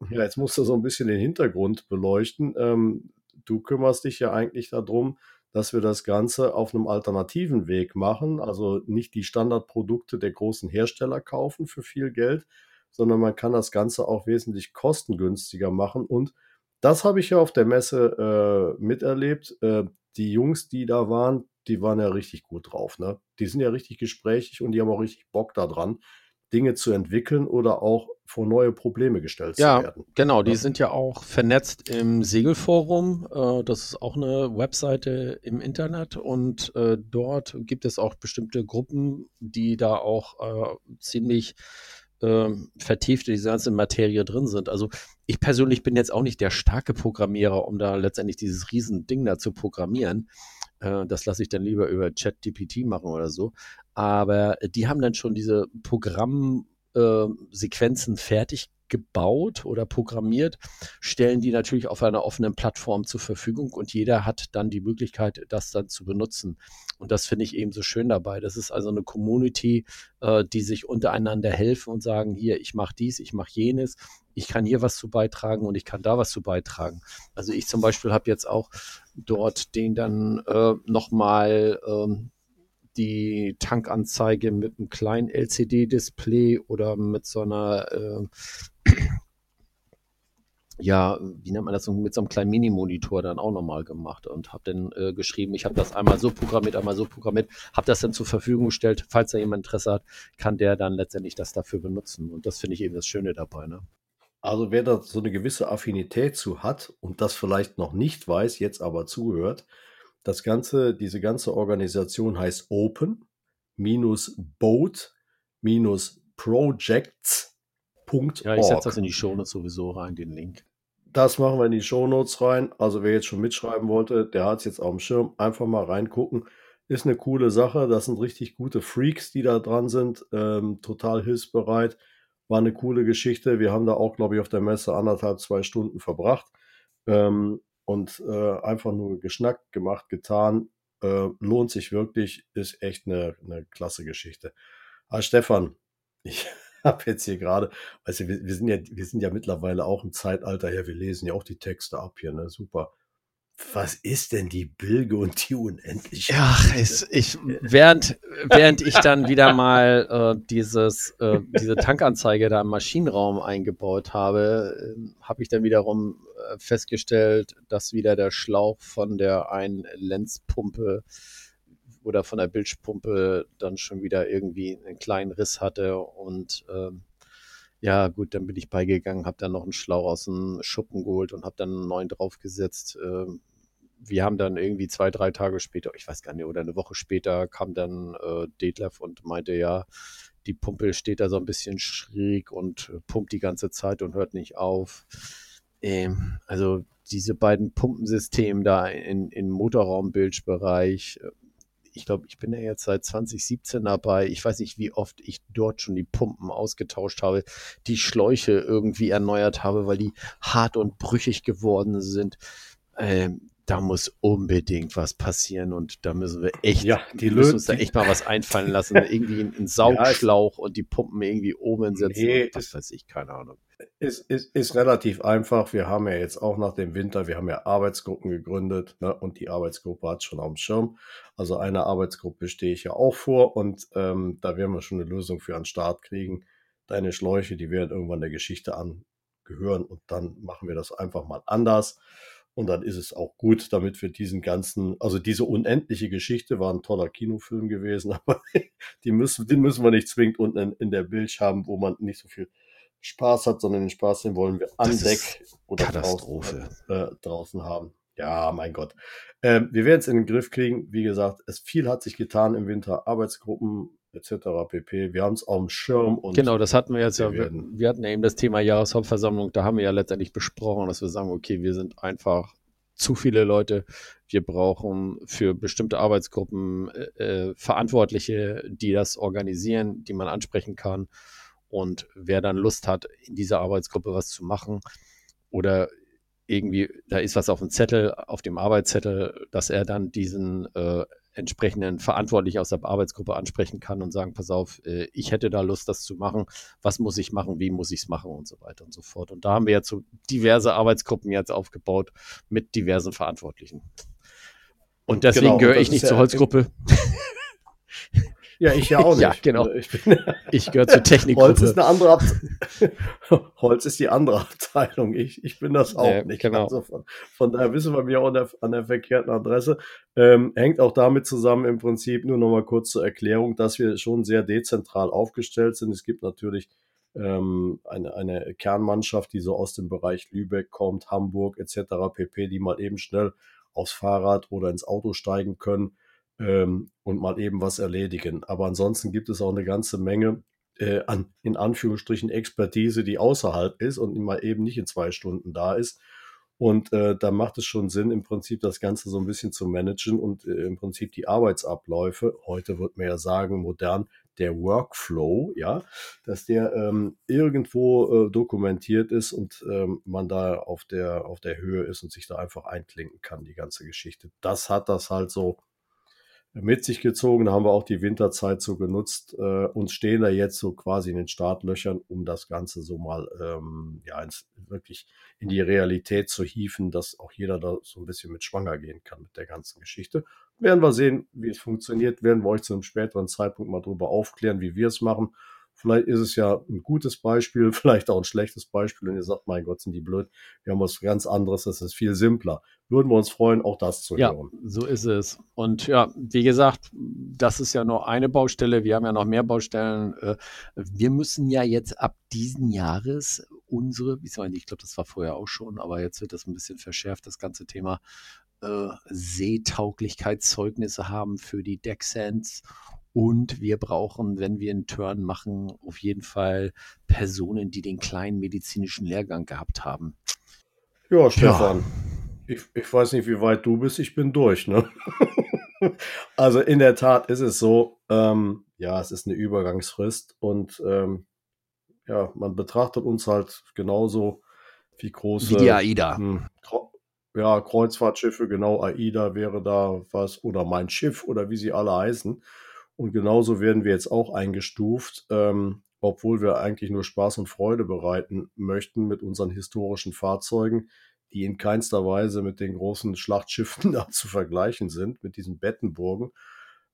ja, jetzt musst du so ein bisschen den Hintergrund beleuchten. Ähm, du kümmerst dich ja eigentlich darum, dass wir das Ganze auf einem alternativen Weg machen. Also nicht die Standardprodukte der großen Hersteller kaufen für viel Geld, sondern man kann das Ganze auch wesentlich kostengünstiger machen. Und das habe ich ja auf der Messe äh, miterlebt. Äh, die Jungs, die da waren, die waren ja richtig gut drauf. Ne? Die sind ja richtig gesprächig und die haben auch richtig Bock daran, Dinge zu entwickeln oder auch vor neue Probleme gestellt Ja, zu werden. Genau, die Ja. sind ja auch vernetzt im Segelforum. Äh, das ist auch eine Webseite im Internet und äh, dort gibt es auch bestimmte Gruppen, die da auch äh, ziemlich ähm, vertieft in diese ganze Materie drin sind. Also ich persönlich bin jetzt auch nicht der starke Programmierer, um da letztendlich dieses Riesending da zu programmieren. Äh, das lasse ich dann lieber über ChatGPT machen oder so. Aber die haben dann schon diese Programmsequenzen fertig gebaut oder programmiert, stellen die natürlich auf einer offenen Plattform zur Verfügung und jeder hat dann die Möglichkeit, das dann zu benutzen. Und das finde ich eben so schön dabei. Das ist also eine Community, äh, die sich untereinander helfen und sagen, hier, ich mache dies, ich mache jenes, ich kann hier was zu beitragen und ich kann da was zu beitragen. Also ich zum Beispiel habe jetzt auch dort den dann äh, nochmal ähm, die Tankanzeige mit einem kleinen LCD-Display oder mit so einer äh, ja, wie nennt man das, mit so einem kleinen Mini-Monitor dann auch nochmal gemacht und habe dann äh, geschrieben, ich habe das einmal so programmiert, einmal so programmiert, habe das dann zur Verfügung gestellt, falls da jemand Interesse hat, kann der dann letztendlich das dafür benutzen und das finde ich eben das Schöne dabei. Ne? Also wer da so eine gewisse Affinität zu hat und das vielleicht noch nicht weiß, jetzt aber zuhört, das ganze, diese ganze Organisation heißt Open minus Boat minus Projects ja, ich setze das in die Shownotes sowieso rein, den Link. Das machen wir in die Shownotes rein. Also wer jetzt schon mitschreiben wollte, der hat es jetzt auf dem Schirm. Einfach mal reingucken. Ist eine coole Sache. Das sind richtig gute Freaks, die da dran sind. Ähm, total hilfsbereit. War eine coole Geschichte. Wir haben da auch, glaube ich, auf der Messe anderthalb, zwei Stunden verbracht. Ähm, und äh, einfach nur geschnackt, gemacht, getan. Äh, lohnt sich wirklich. Ist echt eine, eine klasse Geschichte. Ah, Stefan, ich habe jetzt hier gerade, also wir, wir, sind ja, wir sind ja mittlerweile auch im Zeitalter, ja, wir lesen ja auch die Texte ab hier, ne? Super. Was ist denn die Bilge und die Unendliche? Ach, ich, ich, während, während ich dann wieder mal äh, dieses, äh, diese Tankanzeige da im Maschinenraum eingebaut habe, äh, habe ich dann wiederum äh, festgestellt, dass wieder der Schlauch von der einen Lenzpumpe oder von der Bildpumpe dann schon wieder irgendwie einen kleinen Riss hatte und ähm, ja, gut, dann bin ich beigegangen, habe dann noch einen Schlauch aus dem Schuppen geholt und habe dann einen neuen draufgesetzt. Ähm, wir haben dann irgendwie zwei, drei Tage später, ich weiß gar nicht, oder eine Woche später kam dann äh, Detlef und meinte, ja, die Pumpe steht da so ein bisschen schräg und pumpt die ganze Zeit und hört nicht auf. Ähm, also diese beiden Pumpensysteme da in, in Motorraumbildbereich, äh, ich glaube, ich bin ja jetzt seit 2017 dabei. Ich weiß nicht, wie oft ich dort schon die Pumpen ausgetauscht habe, die Schläuche irgendwie erneuert habe, weil die hart und brüchig geworden sind. Ähm, da muss unbedingt was passieren und da müssen wir echt, ja, die müssen uns da echt mal was einfallen lassen. irgendwie einen Saugschlauch ja, und die Pumpen irgendwie oben setzen. Nee, was weiß ich, keine Ahnung. Ist, ist, ist relativ einfach. Wir haben ja jetzt auch nach dem Winter, wir haben ja Arbeitsgruppen gegründet ne, und die Arbeitsgruppe hat schon auf dem Schirm. Also eine Arbeitsgruppe stehe ich ja auch vor und ähm, da werden wir schon eine Lösung für an den Start kriegen. Deine Schläuche, die werden irgendwann der Geschichte angehören und dann machen wir das einfach mal anders. Und dann ist es auch gut, damit wir diesen ganzen, also diese unendliche Geschichte war ein toller Kinofilm gewesen, aber die müssen, den müssen wir nicht zwingend unten in, in der Bild haben, wo man nicht so viel Spaß hat, sondern den Spaß, den wollen wir an das Deck oder draußen, äh, draußen, haben. Ja, mein Gott. Ähm, wir werden es in den Griff kriegen. Wie gesagt, es viel hat sich getan im Winter. Arbeitsgruppen etc. pp. Wir haben es auf dem Schirm. Und genau, das hatten wir jetzt wir ja. Wir, wir hatten eben das Thema Jahreshauptversammlung. Da haben wir ja letztendlich besprochen, dass wir sagen, okay, wir sind einfach zu viele Leute. Wir brauchen für bestimmte Arbeitsgruppen äh, äh Verantwortliche, die das organisieren, die man ansprechen kann. Und wer dann Lust hat, in dieser Arbeitsgruppe was zu machen oder irgendwie, da ist was auf dem Zettel, auf dem Arbeitszettel, dass er dann diesen äh, entsprechenden Verantwortlichen aus der Arbeitsgruppe ansprechen kann und sagen, pass auf, äh, ich hätte da Lust, das zu machen. Was muss ich machen? Wie muss ich es machen? Und so weiter und so fort. Und da haben wir jetzt so diverse Arbeitsgruppen jetzt aufgebaut mit diversen Verantwortlichen. Und deswegen genau, gehöre ich nicht zur Holzgruppe. Ja, ich ja auch nicht. ja, genau. Ich, ich gehöre zur Technik. Holz ist eine andere Abteilung. Holz ist die andere Abteilung. Ich, ich bin das auch ja, nicht. Genau. Also von, von, daher wissen wir mir auch an der, an der verkehrten Adresse. Ähm, hängt auch damit zusammen im Prinzip nur noch mal kurz zur Erklärung, dass wir schon sehr dezentral aufgestellt sind. Es gibt natürlich ähm, eine, eine Kernmannschaft, die so aus dem Bereich Lübeck kommt, Hamburg etc. pp., die mal eben schnell aufs Fahrrad oder ins Auto steigen können ähm, und mal eben was erledigen. Aber ansonsten gibt es auch eine ganze Menge äh, an, in Anführungsstrichen, Expertise, die außerhalb ist und mal eben nicht in zwei Stunden da ist. Und äh, da macht es schon Sinn, im Prinzip das Ganze so ein bisschen zu managen und äh, im Prinzip die Arbeitsabläufe, heute wird man ja sagen, modern, der Workflow, ja, dass der ähm, irgendwo äh, dokumentiert ist und ähm, man da auf der, auf der Höhe ist und sich da einfach einklinken kann, die ganze Geschichte. Das hat das halt so mit sich gezogen. Da haben wir auch die Winterzeit so genutzt äh, und stehen da jetzt so quasi in den Startlöchern, um das Ganze so mal ähm, ja ins, wirklich in die Realität zu hieven, dass auch jeder da so ein bisschen mit schwanger gehen kann mit der ganzen Geschichte. Werden wir sehen, wie es funktioniert, werden wir euch zu einem späteren Zeitpunkt mal darüber aufklären, wie wir es machen. Vielleicht ist es ja ein gutes Beispiel, vielleicht auch ein schlechtes Beispiel und ihr sagt, mein Gott, sind die blöd. Wir haben was ganz anderes, das ist viel simpler. Würden wir uns freuen, auch das zu ja, hören. So ist es. Und ja, wie gesagt, das ist ja nur eine Baustelle. Wir haben ja noch mehr Baustellen. Äh, wir müssen ja jetzt ab diesen Jahres unsere, ich glaube, das war vorher auch schon, aber jetzt wird das ein bisschen verschärft, das ganze Thema äh, Seetauglichkeitszeugnisse haben für die Decksands und wir brauchen, wenn wir einen Turn machen, auf jeden Fall Personen, die den kleinen medizinischen Lehrgang gehabt haben. Ja, Stefan, ja. Ich, ich weiß nicht, wie weit du bist, ich bin durch, ne? also in der Tat ist es so, ähm, ja, es ist eine Übergangsfrist und ähm, ja, man betrachtet uns halt genauso wie große. Wie die AIDA. Hm, ja, Kreuzfahrtschiffe, genau, AIDA wäre da was, oder mein Schiff oder wie sie alle heißen. Und genauso werden wir jetzt auch eingestuft, ähm, obwohl wir eigentlich nur Spaß und Freude bereiten möchten mit unseren historischen Fahrzeugen, die in keinster Weise mit den großen Schlachtschiffen da zu vergleichen sind, mit diesen Bettenburgen.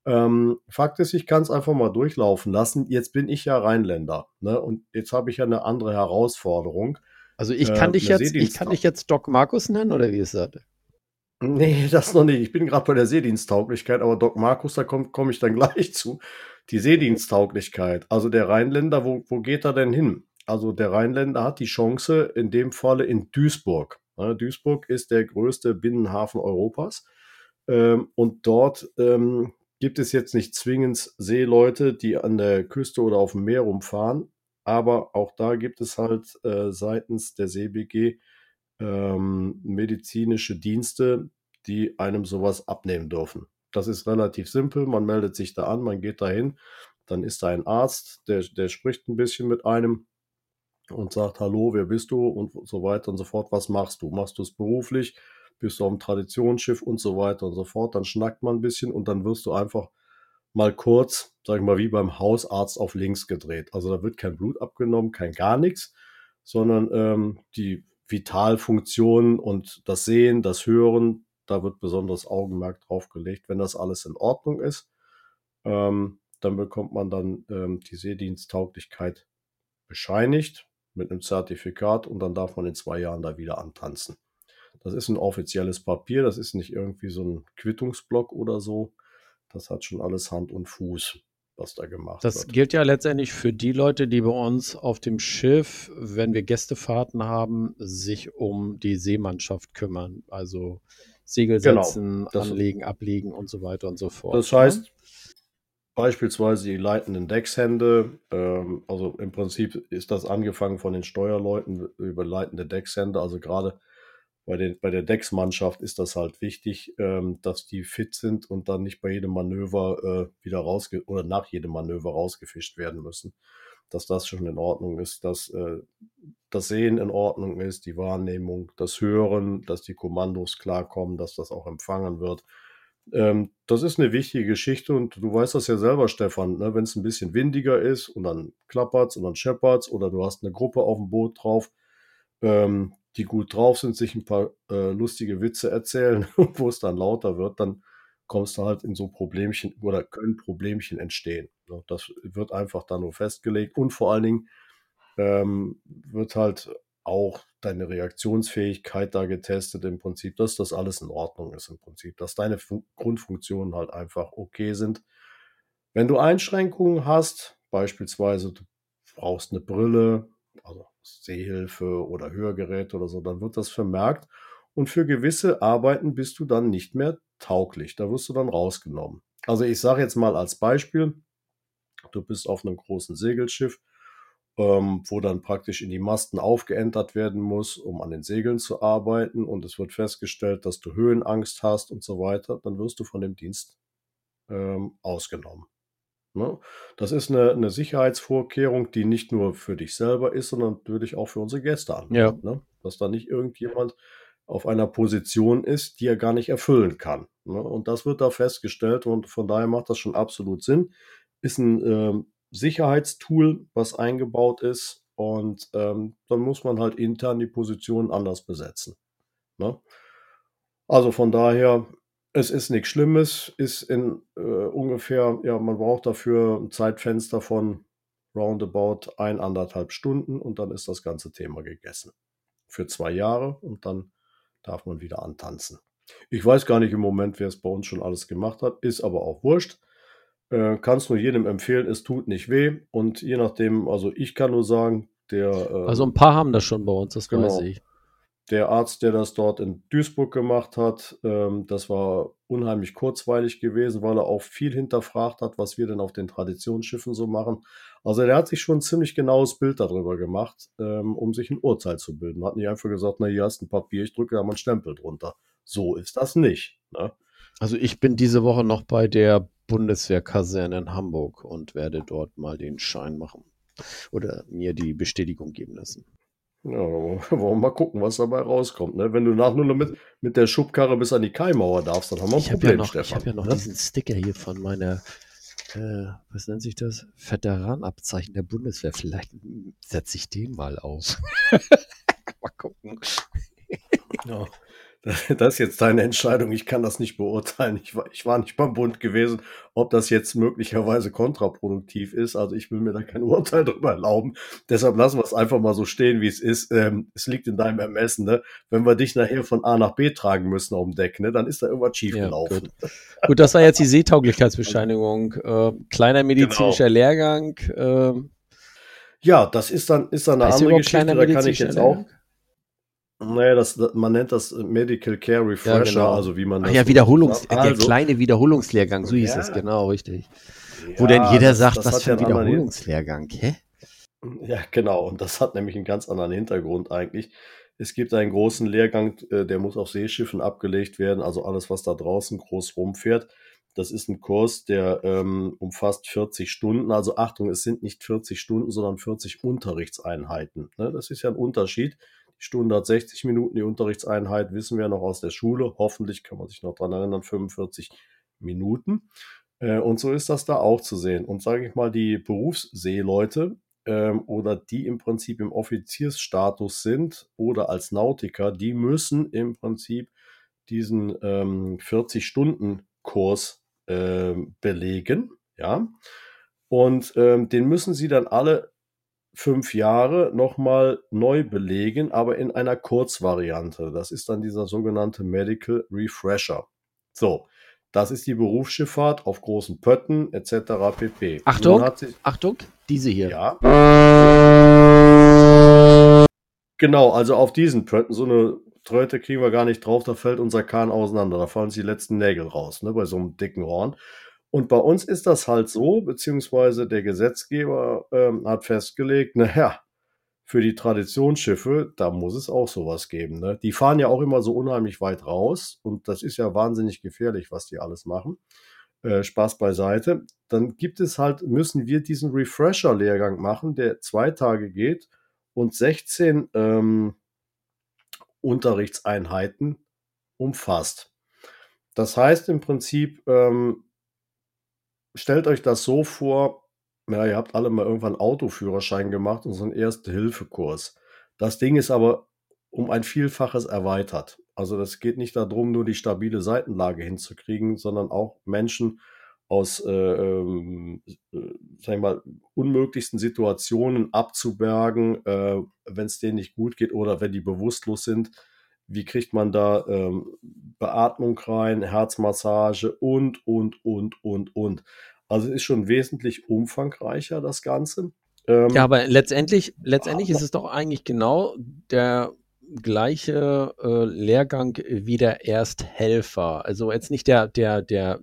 Ähm, Fakt ist, ich kann es einfach mal durchlaufen lassen. Jetzt bin ich ja Rheinländer ne? und jetzt habe ich ja eine andere Herausforderung. Also ich kann, äh, dich, jetzt, ich kann dich jetzt Doc Markus nennen oder wie ist das? Nee, das noch nicht. Ich bin gerade bei der Seediensttauglichkeit, aber Doc Markus, da komme komm ich dann gleich zu. Die Seediensttauglichkeit. Also der Rheinländer, wo, wo geht er denn hin? Also der Rheinländer hat die Chance, in dem Falle in Duisburg. Duisburg ist der größte Binnenhafen Europas. Ähm, und dort ähm, gibt es jetzt nicht zwingend Seeleute, die an der Küste oder auf dem Meer rumfahren. Aber auch da gibt es halt äh, seitens der CBG ähm, medizinische Dienste, die einem sowas abnehmen dürfen. Das ist relativ simpel. Man meldet sich da an, man geht dahin, dann ist da ein Arzt, der, der spricht ein bisschen mit einem und sagt, hallo, wer bist du und so weiter und so fort. Was machst du? Machst du es beruflich? Bist du auf dem Traditionsschiff und so weiter und so fort? Dann schnackt man ein bisschen und dann wirst du einfach mal kurz, sag ich mal, wie beim Hausarzt auf links gedreht. Also da wird kein Blut abgenommen, kein gar nichts, sondern ähm, die Vitalfunktionen und das Sehen, das Hören, da wird besonders Augenmerk drauf gelegt. Wenn das alles in Ordnung ist, ähm, dann bekommt man dann ähm, die Sehdiensttauglichkeit bescheinigt mit einem Zertifikat und dann darf man in zwei Jahren da wieder antanzen. Das ist ein offizielles Papier, das ist nicht irgendwie so ein Quittungsblock oder so. Das hat schon alles Hand und Fuß was da gemacht das wird. Das gilt ja letztendlich für die Leute, die bei uns auf dem Schiff, wenn wir Gästefahrten haben, sich um die Seemannschaft kümmern. Also Segel genau, setzen, genau, anlegen, ablegen und so weiter und so fort. Das ne? heißt, beispielsweise die leitenden Deckshände, ähm, also im Prinzip ist das angefangen von den Steuerleuten über leitende Deckshände, also gerade bei, den, bei der Decksmannschaft ist das halt wichtig, ähm, dass die fit sind und dann nicht bei jedem Manöver äh, wieder rausge oder nach jedem Manöver rausgefischt werden müssen. Dass das schon in Ordnung ist, dass äh, das Sehen in Ordnung ist, die Wahrnehmung, das Hören, dass die Kommandos klarkommen, dass das auch empfangen wird. Ähm, das ist eine wichtige Geschichte und du weißt das ja selber, Stefan, ne? wenn es ein bisschen windiger ist und dann klappert's und dann scheppert's oder du hast eine Gruppe auf dem Boot drauf, ähm, die gut drauf sind, sich ein paar äh, lustige Witze erzählen, wo es dann lauter wird, dann kommst du halt in so Problemchen oder können Problemchen entstehen. Das wird einfach dann nur festgelegt und vor allen Dingen ähm, wird halt auch deine Reaktionsfähigkeit da getestet im Prinzip, dass das alles in Ordnung ist im Prinzip, dass deine Fun Grundfunktionen halt einfach okay sind. Wenn du Einschränkungen hast, beispielsweise du brauchst eine Brille, also Sehhilfe oder Hörgerät oder so, dann wird das vermerkt und für gewisse Arbeiten bist du dann nicht mehr tauglich. Da wirst du dann rausgenommen. Also ich sage jetzt mal als Beispiel, du bist auf einem großen Segelschiff ähm, wo dann praktisch in die Masten aufgeändert werden muss, um an den Segeln zu arbeiten. Und es wird festgestellt, dass du Höhenangst hast und so weiter. Dann wirst du von dem Dienst ähm, ausgenommen. Ne? Das ist eine, eine, Sicherheitsvorkehrung, die nicht nur für dich selber ist, sondern natürlich auch für unsere Gäste an. Ja. Ne? Dass da nicht irgendjemand auf einer Position ist, die er gar nicht erfüllen kann. Ne? Und das wird da festgestellt und von daher macht das schon absolut Sinn. Ist ein äh, Sicherheitstool, was eingebaut ist und ähm, dann muss man halt intern die Position anders besetzen. Also von daher, es ist nichts Schlimmes, ist in äh, ungefähr, ja, man braucht dafür ein Zeitfenster von roundabout ein, anderthalb Stunden und dann ist das ganze Thema gegessen. Für zwei Jahre und dann darf man wieder antanzen. Ich weiß gar nicht im Moment, wer es bei uns schon alles gemacht hat, ist aber auch wurscht. Äh, Kannst nur jedem empfehlen, es tut nicht weh. Und je nachdem, also ich kann nur sagen, der. Äh, also ein paar haben das schon bei uns, das genau. weiß ich der Arzt, der das dort in Duisburg gemacht hat, ähm, das war unheimlich kurzweilig gewesen, weil er auch viel hinterfragt hat, was wir denn auf den Traditionsschiffen so machen. Also der hat sich schon ein ziemlich genaues Bild darüber gemacht, ähm, um sich ein Urteil zu bilden. Hat nicht einfach gesagt, na hier hast du ein Papier, ich drücke da mal einen Stempel drunter. So ist das nicht. Ne? Also ich bin diese Woche noch bei der Bundeswehrkaserne in Hamburg und werde dort mal den Schein machen oder mir die Bestätigung geben lassen. Ja, wollen wir mal gucken, was dabei rauskommt. Ne? Wenn du nach nur noch mit, mit der Schubkarre bis an die Kaimauer darfst, dann haben wir ein ich Problem, ja noch, Stefan. Ich habe ja noch ne? diesen Sticker hier von meiner, äh, was nennt sich das? Veteranabzeichen der Bundeswehr. Vielleicht setze ich den mal auf. mal gucken. Ja. Das ist jetzt deine Entscheidung. Ich kann das nicht beurteilen. Ich war, ich war nicht beim Bund gewesen, ob das jetzt möglicherweise kontraproduktiv ist. Also ich will mir da kein Urteil darüber erlauben. Deshalb lassen wir es einfach mal so stehen, wie es ist. Ähm, es liegt in deinem Ermessen. Ne? Wenn wir dich nachher von A nach B tragen müssen auf dem Deck, ne? dann ist da irgendwas schiefgelaufen. Ja, gut. gut. das war jetzt die Seetauglichkeitsbescheinigung. Äh, kleiner medizinischer genau. Lehrgang. Äh, ja, das ist dann, ist dann eine andere Geschichte. Da kann ich jetzt auch. Naja, das, man nennt das Medical Care Refresher, ja, genau. also wie man das. Ach ja, Wiederholungs, also, der kleine Wiederholungslehrgang, so hieß ja, es, genau, richtig. Ja, Wo denn jeder das, sagt, das was für ein Wiederholungslehrgang, hä? Ja, genau, und das hat nämlich einen ganz anderen Hintergrund eigentlich. Es gibt einen großen Lehrgang, äh, der muss auf Seeschiffen abgelegt werden, also alles, was da draußen groß rumfährt. Das ist ein Kurs, der ähm, umfasst 40 Stunden. Also Achtung, es sind nicht 40 Stunden, sondern 40 Unterrichtseinheiten. Ne? Das ist ja ein Unterschied. Stunde hat 60 Minuten, die Unterrichtseinheit wissen wir noch aus der Schule. Hoffentlich kann man sich noch daran erinnern, 45 Minuten. Äh, und so ist das da auch zu sehen. Und sage ich mal, die Berufsseeleute ähm, oder die im Prinzip im Offiziersstatus sind oder als Nautiker, die müssen im Prinzip diesen ähm, 40-Stunden-Kurs äh, belegen. Ja. Und ähm, den müssen sie dann alle fünf Jahre nochmal neu belegen, aber in einer Kurzvariante. Das ist dann dieser sogenannte Medical Refresher. So, das ist die Berufsschifffahrt auf großen Pötten etc. pp. Achtung, Achtung, diese hier. Ja. Genau, also auf diesen Pötten, so eine Tröte kriegen wir gar nicht drauf, da fällt unser Kahn auseinander, da fallen die letzten Nägel raus, ne, bei so einem dicken Horn. Und bei uns ist das halt so, beziehungsweise der Gesetzgeber ähm, hat festgelegt, naja, für die Traditionsschiffe, da muss es auch sowas geben. Ne? Die fahren ja auch immer so unheimlich weit raus und das ist ja wahnsinnig gefährlich, was die alles machen. Äh, Spaß beiseite. Dann gibt es halt, müssen wir diesen Refresher-Lehrgang machen, der zwei Tage geht und 16 ähm, Unterrichtseinheiten umfasst. Das heißt im Prinzip, ähm, stellt euch das so vor, ja, ihr habt alle mal irgendwann Autoführerschein gemacht und so einen Erste-Hilfe-Kurs. Das Ding ist aber um ein Vielfaches erweitert. Also das geht nicht darum, nur die stabile Seitenlage hinzukriegen, sondern auch Menschen aus, äh, ähm, äh, sag ich mal, unmöglichsten Situationen abzubergen, äh, wenn es denen nicht gut geht oder wenn die bewusstlos sind. Wie kriegt man da ähm, Beatmung rein, Herzmassage und, und, und, und, und. Also ist schon wesentlich umfangreicher das Ganze. Ähm, ja, aber letztendlich, letztendlich ist es doch eigentlich genau der gleiche äh, Lehrgang wie der Ersthelfer. Also jetzt nicht der, der, der,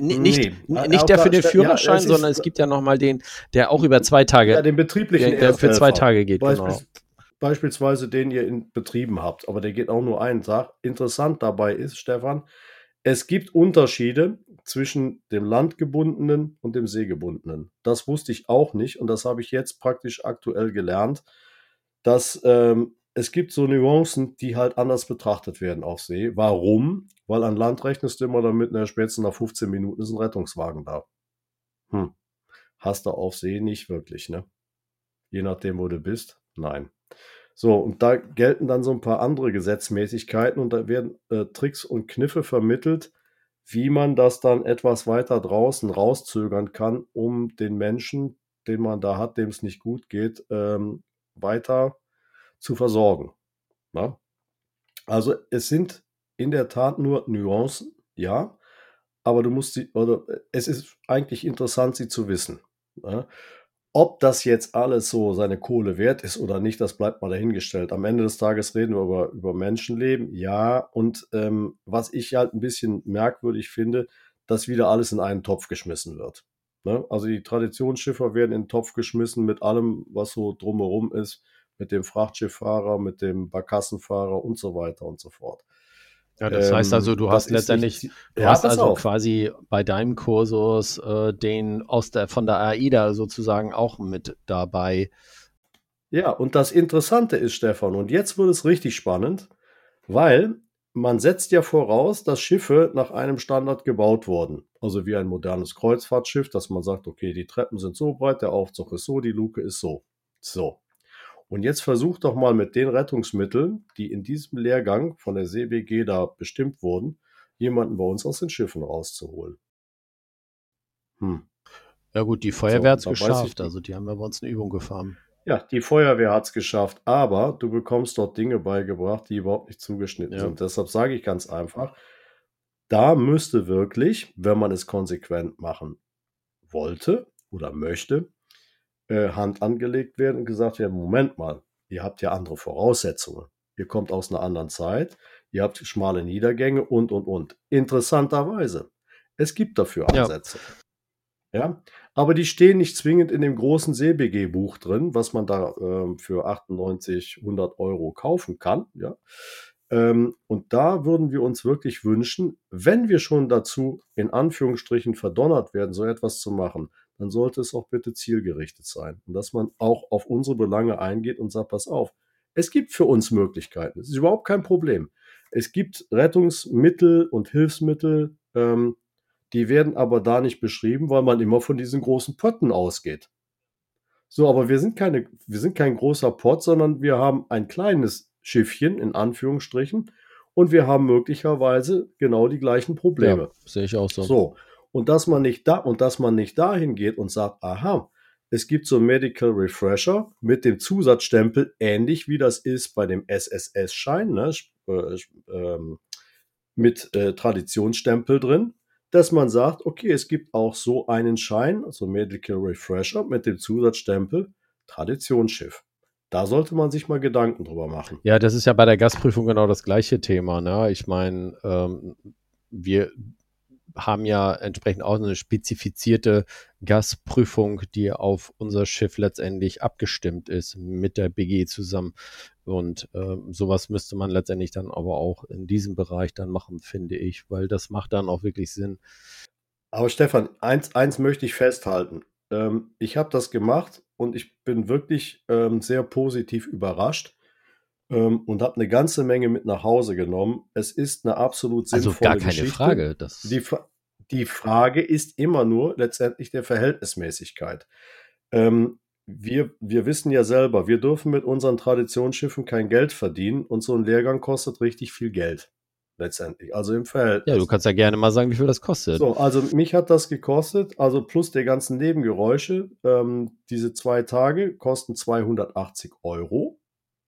nicht, Nee, nicht der aber für den ja, Führerschein, ist- sondern es gibt ja nochmal den, der auch über zwei Tage, Ja, den betrieblichen der, der für zwei. Tage geht, Beispiel, genau. Beispielsweise den ihr in Betrieben habt, aber der geht auch nur einen Tag. Interessant dabei ist, Stefan, es gibt Unterschiede zwischen dem landgebundenen und dem seegebundenen. Das wusste ich auch nicht und das habe ich jetzt praktisch aktuell gelernt, dass ähm, es gibt so Nuancen, die halt anders betrachtet werden auf See. Warum? Weil an Land rechnest du immer damit, na, spätestens nach 15 Minuten ist ein Rettungswagen da. Hm. Hast du auf See nicht wirklich, ne? Je nachdem, wo du bist. Nein. So, und da gelten dann so ein paar andere Gesetzmäßigkeiten und da werden äh, Tricks und Kniffe vermittelt, wie man das dann etwas weiter draußen rauszögern kann, um den Menschen, den man da hat, dem es nicht gut geht, ähm, weiter zu versorgen. Na? Also es sind in der Tat nur Nuancen, ja, aber du musst sie, oder äh, es ist eigentlich interessant, sie zu wissen. Ja? Ob das jetzt alles so seine Kohle wert ist oder nicht, das bleibt mal dahingestellt. Am Ende des Tages reden wir über, über Menschenleben, ja. Und ähm, was ich halt ein bisschen merkwürdig finde, dass wieder alles in einen Topf geschmissen wird. Ne? Also die Traditionsschiffer werden in den Topf geschmissen mit allem, was so drumherum ist, mit dem Frachtschifffahrer, mit dem Barkassenfahrer und so weiter und so fort. Ja, das heißt also, Ähm, du hast letztendlich, nicht- du Ja, hast also auf. quasi bei deinem Kursus äh, den aus der von der AIDA sozusagen auch mit dabei. Ja, und das Interessante ist, Stefan, und jetzt wird es richtig spannend, weil man setzt ja voraus, dass Schiffe nach einem Standard gebaut wurden. Also wie ein modernes Kreuzfahrtschiff, dass man sagt, okay, die Treppen sind so breit, der Aufzug ist so, die Luke ist so. So. Und jetzt versuch doch mal mit den Rettungsmitteln, die in diesem Lehrgang von der CBG da bestimmt wurden, jemanden bei uns aus den Schiffen rauszuholen. Hm. Ja gut, die Feuerwehr da weiß ich geschafft, also die haben wir bei uns eine Übung gefahren. Ja, die Feuerwehr hat es geschafft, aber du bekommst dort Dinge beigebracht, die überhaupt nicht zugeschnitten Ja. sind. Deshalb sage ich ganz einfach, da müsste wirklich, wenn man es konsequent machen wollte oder möchte, äh, Hand angelegt werden und gesagt werden, Moment mal, ihr habt ja andere Voraussetzungen. Ihr kommt aus einer anderen Zeit, ihr habt schmale Niedergänge und, und, und. Interessanterweise, es gibt dafür Ja. Ansätze. Ja, aber die stehen nicht zwingend in dem großen CBG-Buch drin, was man da ähm, für 98, 100 Euro kaufen kann. Ja. Ähm, und da würden wir uns wirklich wünschen, wenn wir schon dazu in Anführungsstrichen verdonnert werden, so etwas zu machen, dann sollte es auch bitte zielgerichtet sein. Und dass man auch auf unsere Belange eingeht und sagt, pass auf, es gibt für uns Möglichkeiten. Es ist überhaupt kein Problem. Es gibt Rettungsmittel und Hilfsmittel, ähm, die werden aber da nicht beschrieben, weil man immer von diesen großen Potten ausgeht. So, aber wir sind keine, wir sind kein großer Pott, sondern wir haben ein kleines Schiffchen in Anführungsstrichen und wir haben möglicherweise genau die gleichen Probleme. Ja, sehe ich auch so. So. Und dass man nicht da und dass man nicht dahin geht und sagt, aha, es gibt so Medical Refresher mit dem Zusatzstempel, ähnlich wie das ist bei dem SSS-Schein, ne, äh, ähm, mit äh, Traditionsstempel drin, dass man sagt, okay, es gibt auch so einen Schein, also Medical Refresher mit dem Zusatzstempel Traditionsschiff. Da sollte man sich mal Gedanken drüber machen. Ja, das ist ja bei der Gastprüfung genau das gleiche Thema. Ne? Ich meine, ähm, wir haben ja entsprechend auch eine spezifizierte Gastprüfung, die auf unser Schiff letztendlich abgestimmt ist mit der BG zusammen. Und ähm, sowas müsste man letztendlich dann aber auch in diesem Bereich dann machen, finde ich, weil das macht dann auch wirklich Sinn. Aber Stefan, eins, eins möchte ich festhalten. Ähm, ich habe das gemacht und ich bin wirklich ähm, sehr positiv überrascht und habe eine ganze Menge mit nach Hause genommen. Es ist eine absolut sinnvolle Also gar keine Geschichte. Frage. Das Die, die Frage ist immer nur letztendlich der Verhältnismäßigkeit. Ähm, wir, wir wissen ja selber, wir dürfen mit unseren Traditionsschiffen kein Geld verdienen und so ein Lehrgang kostet richtig viel Geld. Letztendlich, also im Verhältnis. ja, du kannst ja gerne mal sagen, wie viel das kostet. So, also mich hat das gekostet, also plus der ganzen Nebengeräusche, ähm, diese zwei Tage kosten 280 Euro.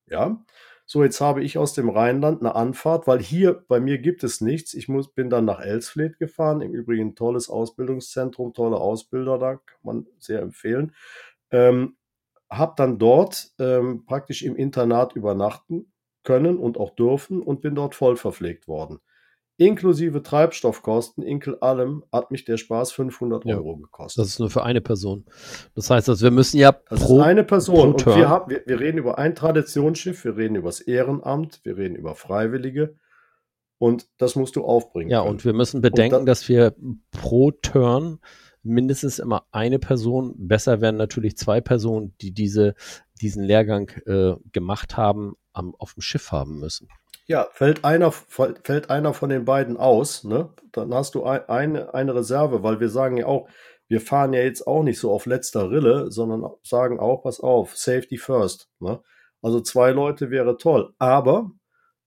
Ja. So, jetzt habe ich aus dem Rheinland eine Anfahrt, weil hier bei mir gibt es nichts. Ich muss, bin dann nach Elsfleth gefahren. Im Übrigen tolles Ausbildungszentrum, tolle Ausbilder, da kann man sehr empfehlen. Ähm, hab dann dort ähm, praktisch im Internat übernachten können und auch dürfen und bin dort voll verpflegt worden. Inklusive Treibstoffkosten, inkl allem, hat mich der Spaß 500 Ja. Euro gekostet. Das ist nur für eine Person. Das heißt, also wir müssen ja Das pro, ist eine Person. Und wir, haben, wir, wir reden über ein Traditionsschiff, wir reden über das Ehrenamt, wir reden über Freiwillige. Und das musst du aufbringen. Ja, können. und wir müssen bedenken, da- dass wir pro Turn mindestens immer eine Person, besser wären natürlich zwei Personen, die diese, diesen Lehrgang äh, gemacht haben, am, auf dem Schiff haben müssen. Ja, fällt einer, fällt einer von den beiden aus, ne? Dann hast du ein, eine, eine Reserve, weil wir sagen ja auch, wir fahren ja jetzt auch nicht so auf letzter Rille, sondern sagen auch, pass auf, Safety first. Ne? Also zwei Leute wäre toll. Aber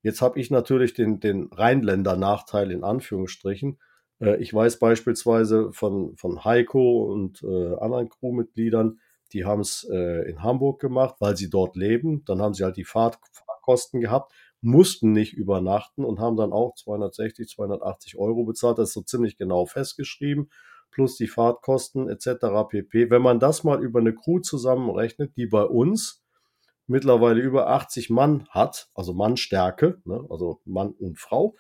jetzt habe ich natürlich den, den Rheinländer-Nachteil in Anführungsstrichen. Äh, ich weiß beispielsweise von, von Heiko und äh, anderen Crewmitgliedern, die haben es äh, in Hamburg gemacht, weil sie dort leben. Dann haben sie halt die Fahrt, Fahrtkosten gehabt mussten nicht übernachten und haben dann auch 260, 280 Euro bezahlt. Das ist so ziemlich genau festgeschrieben, plus die Fahrtkosten etc. pp. Wenn man das mal über eine Crew zusammenrechnet, die bei uns mittlerweile über 80 Mann hat, also Mannstärke, ne, also Mann und Frau,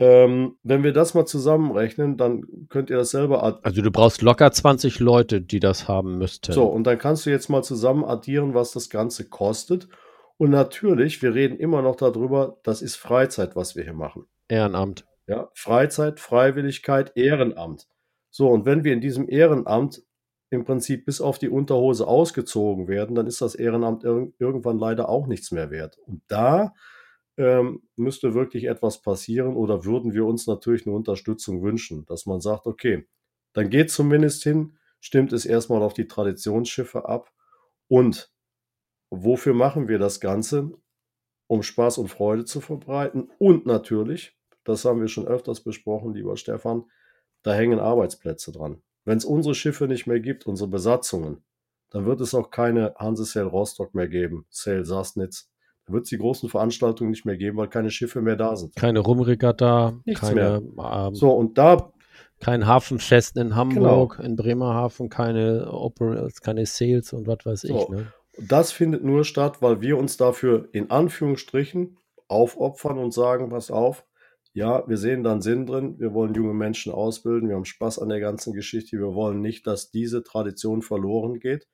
ähm, wenn wir das mal zusammenrechnen, dann könnt ihr das selber Also du brauchst locker 20 Leute, die das haben müssten. so, und dann kannst du jetzt mal zusammen addieren, was das Ganze kostet. Und natürlich, wir reden immer noch darüber, das ist Freizeit, was wir hier machen. Ehrenamt. Ja, Freizeit, Freiwilligkeit, Ehrenamt. So, und wenn wir in diesem Ehrenamt im Prinzip bis auf die Unterhose ausgezogen werden, dann ist das Ehrenamt irg irgendwann leider auch nichts mehr wert. Und da ähm, müsste wirklich etwas passieren oder würden wir uns natürlich eine Unterstützung wünschen, dass man sagt, okay, dann geht zumindest hin, stimmt es erstmal auf die Traditionsschiffe ab und wofür machen wir das Ganze? Um Spaß und Freude zu verbreiten und natürlich, das haben wir schon öfters besprochen, lieber Stefan, da hängen Arbeitsplätze dran. Wenn es unsere Schiffe nicht mehr gibt, unsere Besatzungen, dann wird es auch keine Hansesail Rostock mehr geben, Sail Sassnitz. Dann wird es die großen Veranstaltungen nicht mehr geben, weil keine Schiffe mehr da sind. Keine Rumregatta, Nichts keine, ähm, So, und da, kein Hafenfest in Hamburg, in Bremerhaven, keine Opera, keine Sales und was weiß ich. So. Ne? Das findet nur statt, weil wir uns dafür in Anführungsstrichen aufopfern und sagen, pass auf, ja, wir sehen dann Sinn drin, wir wollen junge Menschen ausbilden, wir haben Spaß an der ganzen Geschichte, wir wollen nicht, dass diese Tradition verloren geht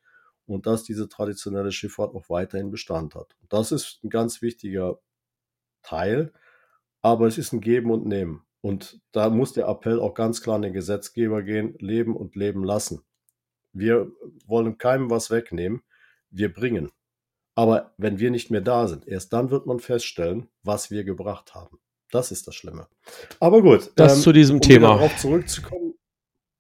und dass diese traditionelle Schifffahrt auch weiterhin Bestand hat. Das ist ein ganz wichtiger Teil, aber es ist ein Geben und Nehmen. Und da muss der Appell auch ganz klar an den Gesetzgeber gehen, leben und leben lassen. Wir wollen keinem was wegnehmen, wir bringen. Aber wenn wir nicht mehr da sind, erst dann wird man feststellen, was wir gebracht haben. Das ist das Schlimme. Aber gut. Das zu diesem um Thema. Darauf zurückzukommen.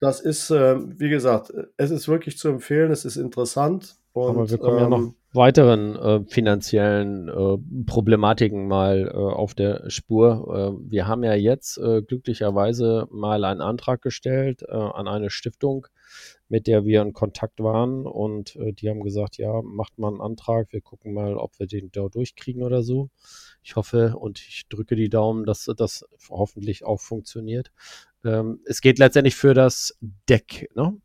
Das ist, äh, wie gesagt, es ist wirklich zu empfehlen, es ist interessant. Und, Aber wir kommen ja noch ähm, weiteren äh, finanziellen äh, Problematiken mal äh, auf der Spur. Äh, wir haben ja jetzt äh, glücklicherweise mal einen Antrag gestellt an eine Stiftung, mit der wir in Kontakt waren und äh, die haben gesagt, ja, macht mal einen Antrag, wir gucken mal, ob wir den da durchkriegen oder so. Ich hoffe und ich drücke die Daumen, dass das hoffentlich auch funktioniert. Ähm, es geht letztendlich für das Deck, ne?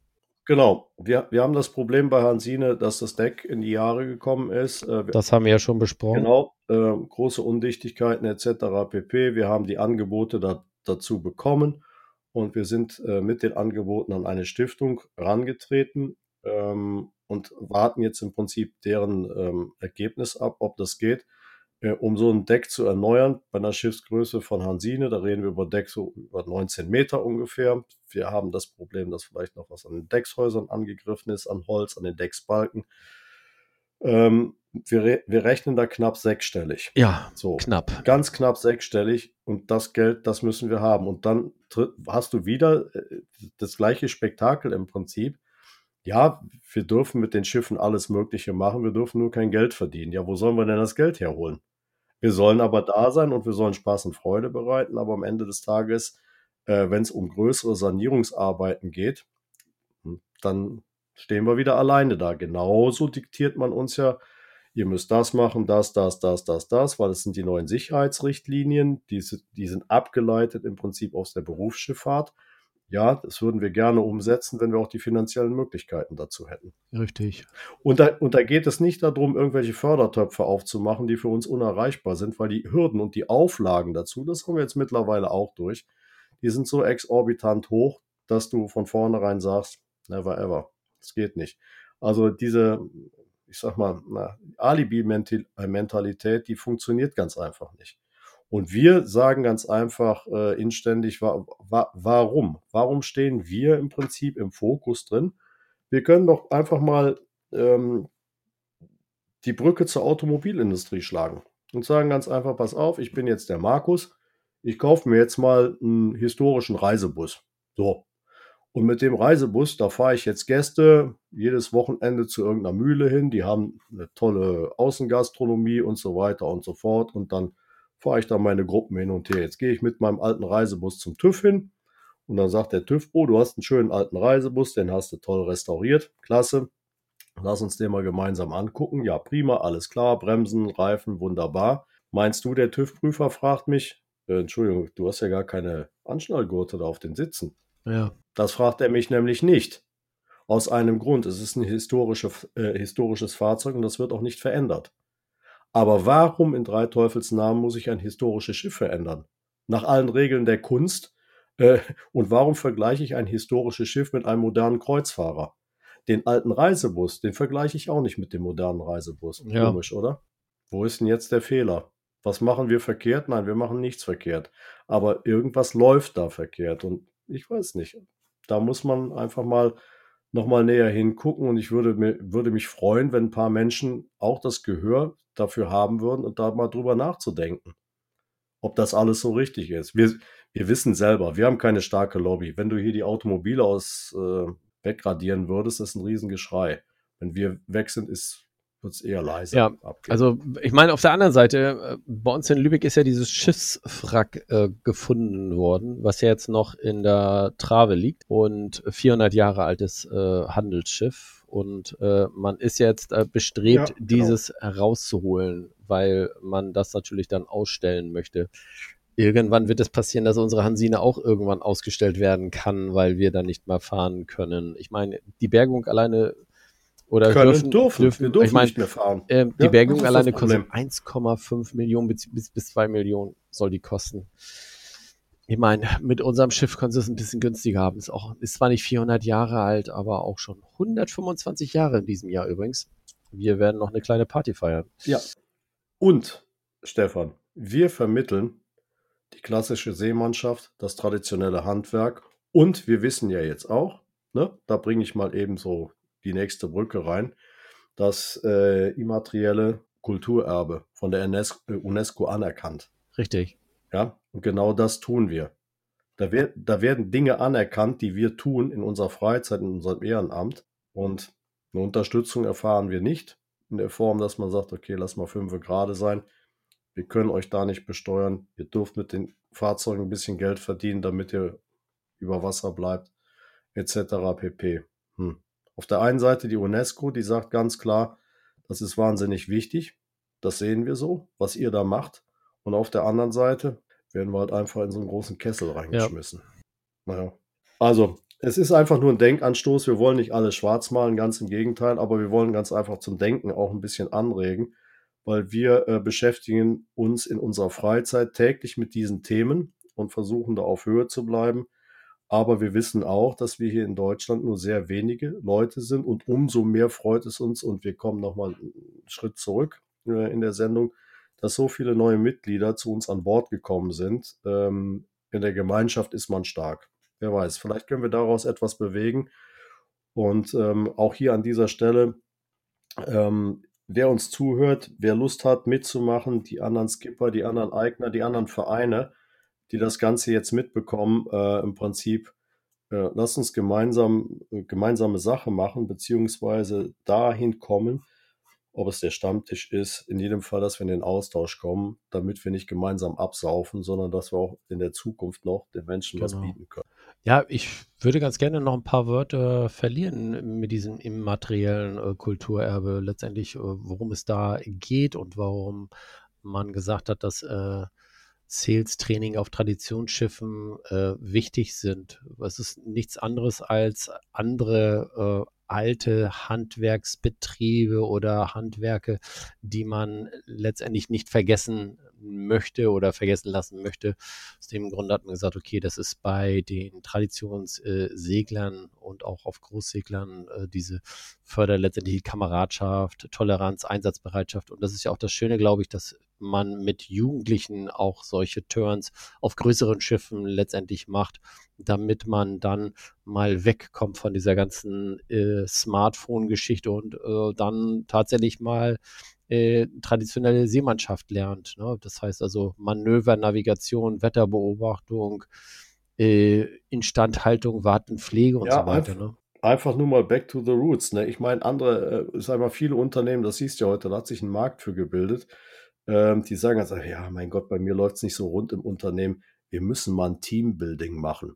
Genau. Wir, wir haben das Problem bei Hansine, dass das Deck in die Jahre gekommen ist. Äh, wir- Das haben wir ja schon besprochen. Genau, äh, große Undichtigkeiten etc. pp. Wir haben die Angebote da, dazu bekommen und wir sind äh, mit den Angeboten an eine Stiftung rangetreten ähm, und warten jetzt im Prinzip deren ähm, Ergebnis ab, ob das geht, äh, um so ein Deck zu erneuern bei einer Schiffsgröße von Hansine. Da reden wir über Deck so über 19 Meter ungefähr. Wir haben das Problem, dass vielleicht noch was an den Deckshäusern angegriffen ist, an Holz, an den Decksbalken. Ähm, wir, re wir rechnen da knapp sechsstellig. Ja, So, knapp. ganz knapp sechsstellig und das Geld, das müssen wir haben. Und dann hast du wieder äh, das gleiche Spektakel im Prinzip. Ja, wir dürfen mit den Schiffen alles Mögliche machen, wir dürfen nur kein Geld verdienen. Ja, wo sollen wir denn das Geld herholen? Wir sollen aber da sein und wir sollen Spaß und Freude bereiten, aber am Ende des Tages, äh, wenn es um größere Sanierungsarbeiten geht, hm, dann stehen wir wieder alleine da. Genauso diktiert man uns ja, ihr müsst das machen, das, das, das, das, das, weil es sind die neuen Sicherheitsrichtlinien, die, die sind abgeleitet im Prinzip aus der Berufsschifffahrt. Ja, das würden wir gerne umsetzen, wenn wir auch die finanziellen Möglichkeiten dazu hätten. Richtig. Und da, und da geht es nicht darum, irgendwelche Fördertöpfe aufzumachen, die für uns unerreichbar sind, weil die Hürden und die Auflagen dazu, das haben wir jetzt mittlerweile auch durch, die sind so exorbitant hoch, dass du von vornherein sagst, never ever. Das geht nicht. Also diese, ich sag mal, Alibi-Mentalität, die funktioniert ganz einfach nicht. Und wir sagen ganz einfach äh, inständig, wa wa warum? Warum stehen wir im Prinzip im Fokus drin? Wir können doch einfach mal ähm, die Brücke zur Automobilindustrie schlagen und sagen ganz einfach, pass auf, ich bin jetzt der Markus, ich kaufe mir jetzt mal einen historischen Reisebus. So. Und mit dem Reisebus, da fahre ich jetzt Gäste jedes Wochenende zu irgendeiner Mühle hin. Die haben eine tolle Außengastronomie und so weiter und so fort. Und dann fahre ich da meine Gruppen hin und her. Jetzt gehe ich mit meinem alten Reisebus zum TÜV hin und dann sagt der TÜV, oh, du hast einen schönen alten Reisebus, den hast du toll restauriert, klasse. Lass uns den mal gemeinsam angucken. Ja, prima, alles klar, Bremsen, Reifen, wunderbar. Meinst du, der TÜV-Prüfer fragt mich, äh, Entschuldigung, du hast ja gar keine Anschnallgurte da auf den Sitzen. Ja. Das fragt er mich nämlich nicht. Aus einem Grund. Es ist ein historische, äh, historisches Fahrzeug und das wird auch nicht verändert. Aber warum in drei Teufels Namen muss ich ein historisches Schiff verändern? Nach allen Regeln der Kunst. Äh, und warum vergleiche ich ein historisches Schiff mit einem modernen Kreuzfahrer? Den alten Reisebus, den vergleiche ich auch nicht mit dem modernen Reisebus. Ja. Komisch, oder? Wo ist denn jetzt der Fehler? Was machen wir verkehrt? Nein, wir machen nichts verkehrt. Aber irgendwas läuft da verkehrt und ich weiß nicht. Da muss man einfach mal nochmal näher hingucken und ich würde, mir, würde mich freuen, wenn ein paar Menschen auch das Gehör dafür haben würden und da mal drüber nachzudenken, ob das alles so richtig ist. Wir, wir wissen selber, wir haben keine starke Lobby. Wenn du hier die Automobile aus äh, wegradieren würdest, ist ein Riesengeschrei. Wenn wir weg sind, ist wird es eher leiser. Ja, abgehen. Also ich meine, auf der anderen Seite, äh, bei uns in Lübeck ist ja dieses Schiffswrack äh, gefunden worden, was ja jetzt noch in der Trave liegt und 400 Jahre altes äh, Handelsschiff. Und äh, man ist jetzt äh, bestrebt, Ja, genau. dieses herauszuholen, weil man das natürlich dann ausstellen möchte. Irgendwann wird es passieren, dass unsere Hansine auch irgendwann ausgestellt werden kann, weil wir dann nicht mehr fahren können. Ich meine, die Bergung alleine oder können, dürfen, dürfen, wir dürfen ich meine, nicht mehr fahren. ähm, die Ja, Bergung alleine kostet Problem. 1,5 Millionen bis, bis, bis 2 Millionen soll die kosten. Ich meine, mit unserem Schiff können sie es ein bisschen günstiger haben. Ist, auch, ist zwar nicht 400 Jahre alt, aber auch schon 125 Jahre in diesem Jahr übrigens. Wir werden noch eine kleine Party feiern. Ja. Und, Stefan, wir vermitteln die klassische Seemannschaft, das traditionelle Handwerk und wir wissen ja jetzt auch, ne, da bringe ich mal eben so die nächste Brücke rein, das äh, immaterielle Kulturerbe von der UNESCO, äh, UNESCO anerkannt. Richtig. Ja, und genau das tun wir. Da, wer, da werden Dinge anerkannt, die wir tun in unserer Freizeit, in unserem Ehrenamt. Und eine Unterstützung erfahren wir nicht in der Form, dass man sagt, okay, lass mal fünf gerade sein. Wir können euch da nicht besteuern. Ihr dürft mit den Fahrzeugen ein bisschen Geld verdienen, damit ihr über Wasser bleibt, etc. pp. Hm. Auf der einen Seite die UNESCO, die sagt ganz klar, das ist wahnsinnig wichtig. Das sehen wir so, was ihr da macht. Und auf der anderen Seite werden wir halt einfach in so einen großen Kessel reingeschmissen. Naja. Also, es ist einfach nur ein Denkanstoß. Wir wollen nicht alles schwarz malen, ganz im Gegenteil, aber wir wollen ganz einfach zum Denken auch ein bisschen anregen, weil wir äh, beschäftigen uns in unserer Freizeit täglich mit diesen Themen und versuchen da auf Höhe zu bleiben. Aber wir wissen auch, dass wir hier in Deutschland nur sehr wenige Leute sind und umso mehr freut es uns und wir kommen nochmal einen Schritt zurück äh, in der Sendung, dass so viele neue Mitglieder zu uns an Bord gekommen sind. Ähm, in der Gemeinschaft ist man stark. Wer weiß, vielleicht können wir daraus etwas bewegen. Und ähm, auch hier an dieser Stelle, ähm, wer uns zuhört, wer Lust hat mitzumachen, die anderen Skipper, die anderen Eigner, die anderen Vereine, die das Ganze jetzt mitbekommen, äh, im Prinzip, äh, lasst uns gemeinsam äh, gemeinsame Sache machen, beziehungsweise dahin kommen, ob es der Stammtisch ist, in jedem Fall, dass wir in den Austausch kommen, damit wir nicht gemeinsam absaufen, sondern dass wir auch in der Zukunft noch den Menschen was Genau. bieten können. Ja, ich würde ganz gerne noch ein paar Wörter verlieren mit diesem immateriellen äh, Kulturerbe. Letztendlich, äh, worum es da geht und warum man gesagt hat, dass äh, Sales-Training auf Traditionsschiffen äh, wichtig sind. Es ist nichts anderes als andere äh, alte Handwerksbetriebe oder Handwerke, die man letztendlich nicht vergessen möchte oder vergessen lassen möchte. Aus dem Grund hat man gesagt, okay, das ist bei den Traditionsseglern und auch auf Großseglern äh, diese Förder letztendlich Kameradschaft, Toleranz, Einsatzbereitschaft. Und das ist ja auch das Schöne, glaube ich, dass man mit Jugendlichen auch solche Turns auf größeren Schiffen letztendlich macht, damit man dann mal wegkommt von dieser ganzen äh, Smartphone-Geschichte und äh, dann tatsächlich mal äh, traditionelle Seemannschaft lernt. Ne? Das heißt also Manöver, Navigation, Wetterbeobachtung, äh, Instandhaltung, Warten, Pflege und ja, so weiter. Einfach, ne? einfach nur mal back to the roots. Ne? Ich meine, andere, äh, sag mal, viele Unternehmen, das siehst du ja heute, da hat sich ein Markt für gebildet. Ähm, die sagen also, ja, mein Gott, bei mir läuft es nicht so rund im Unternehmen. Wir müssen mal ein Teambuilding machen.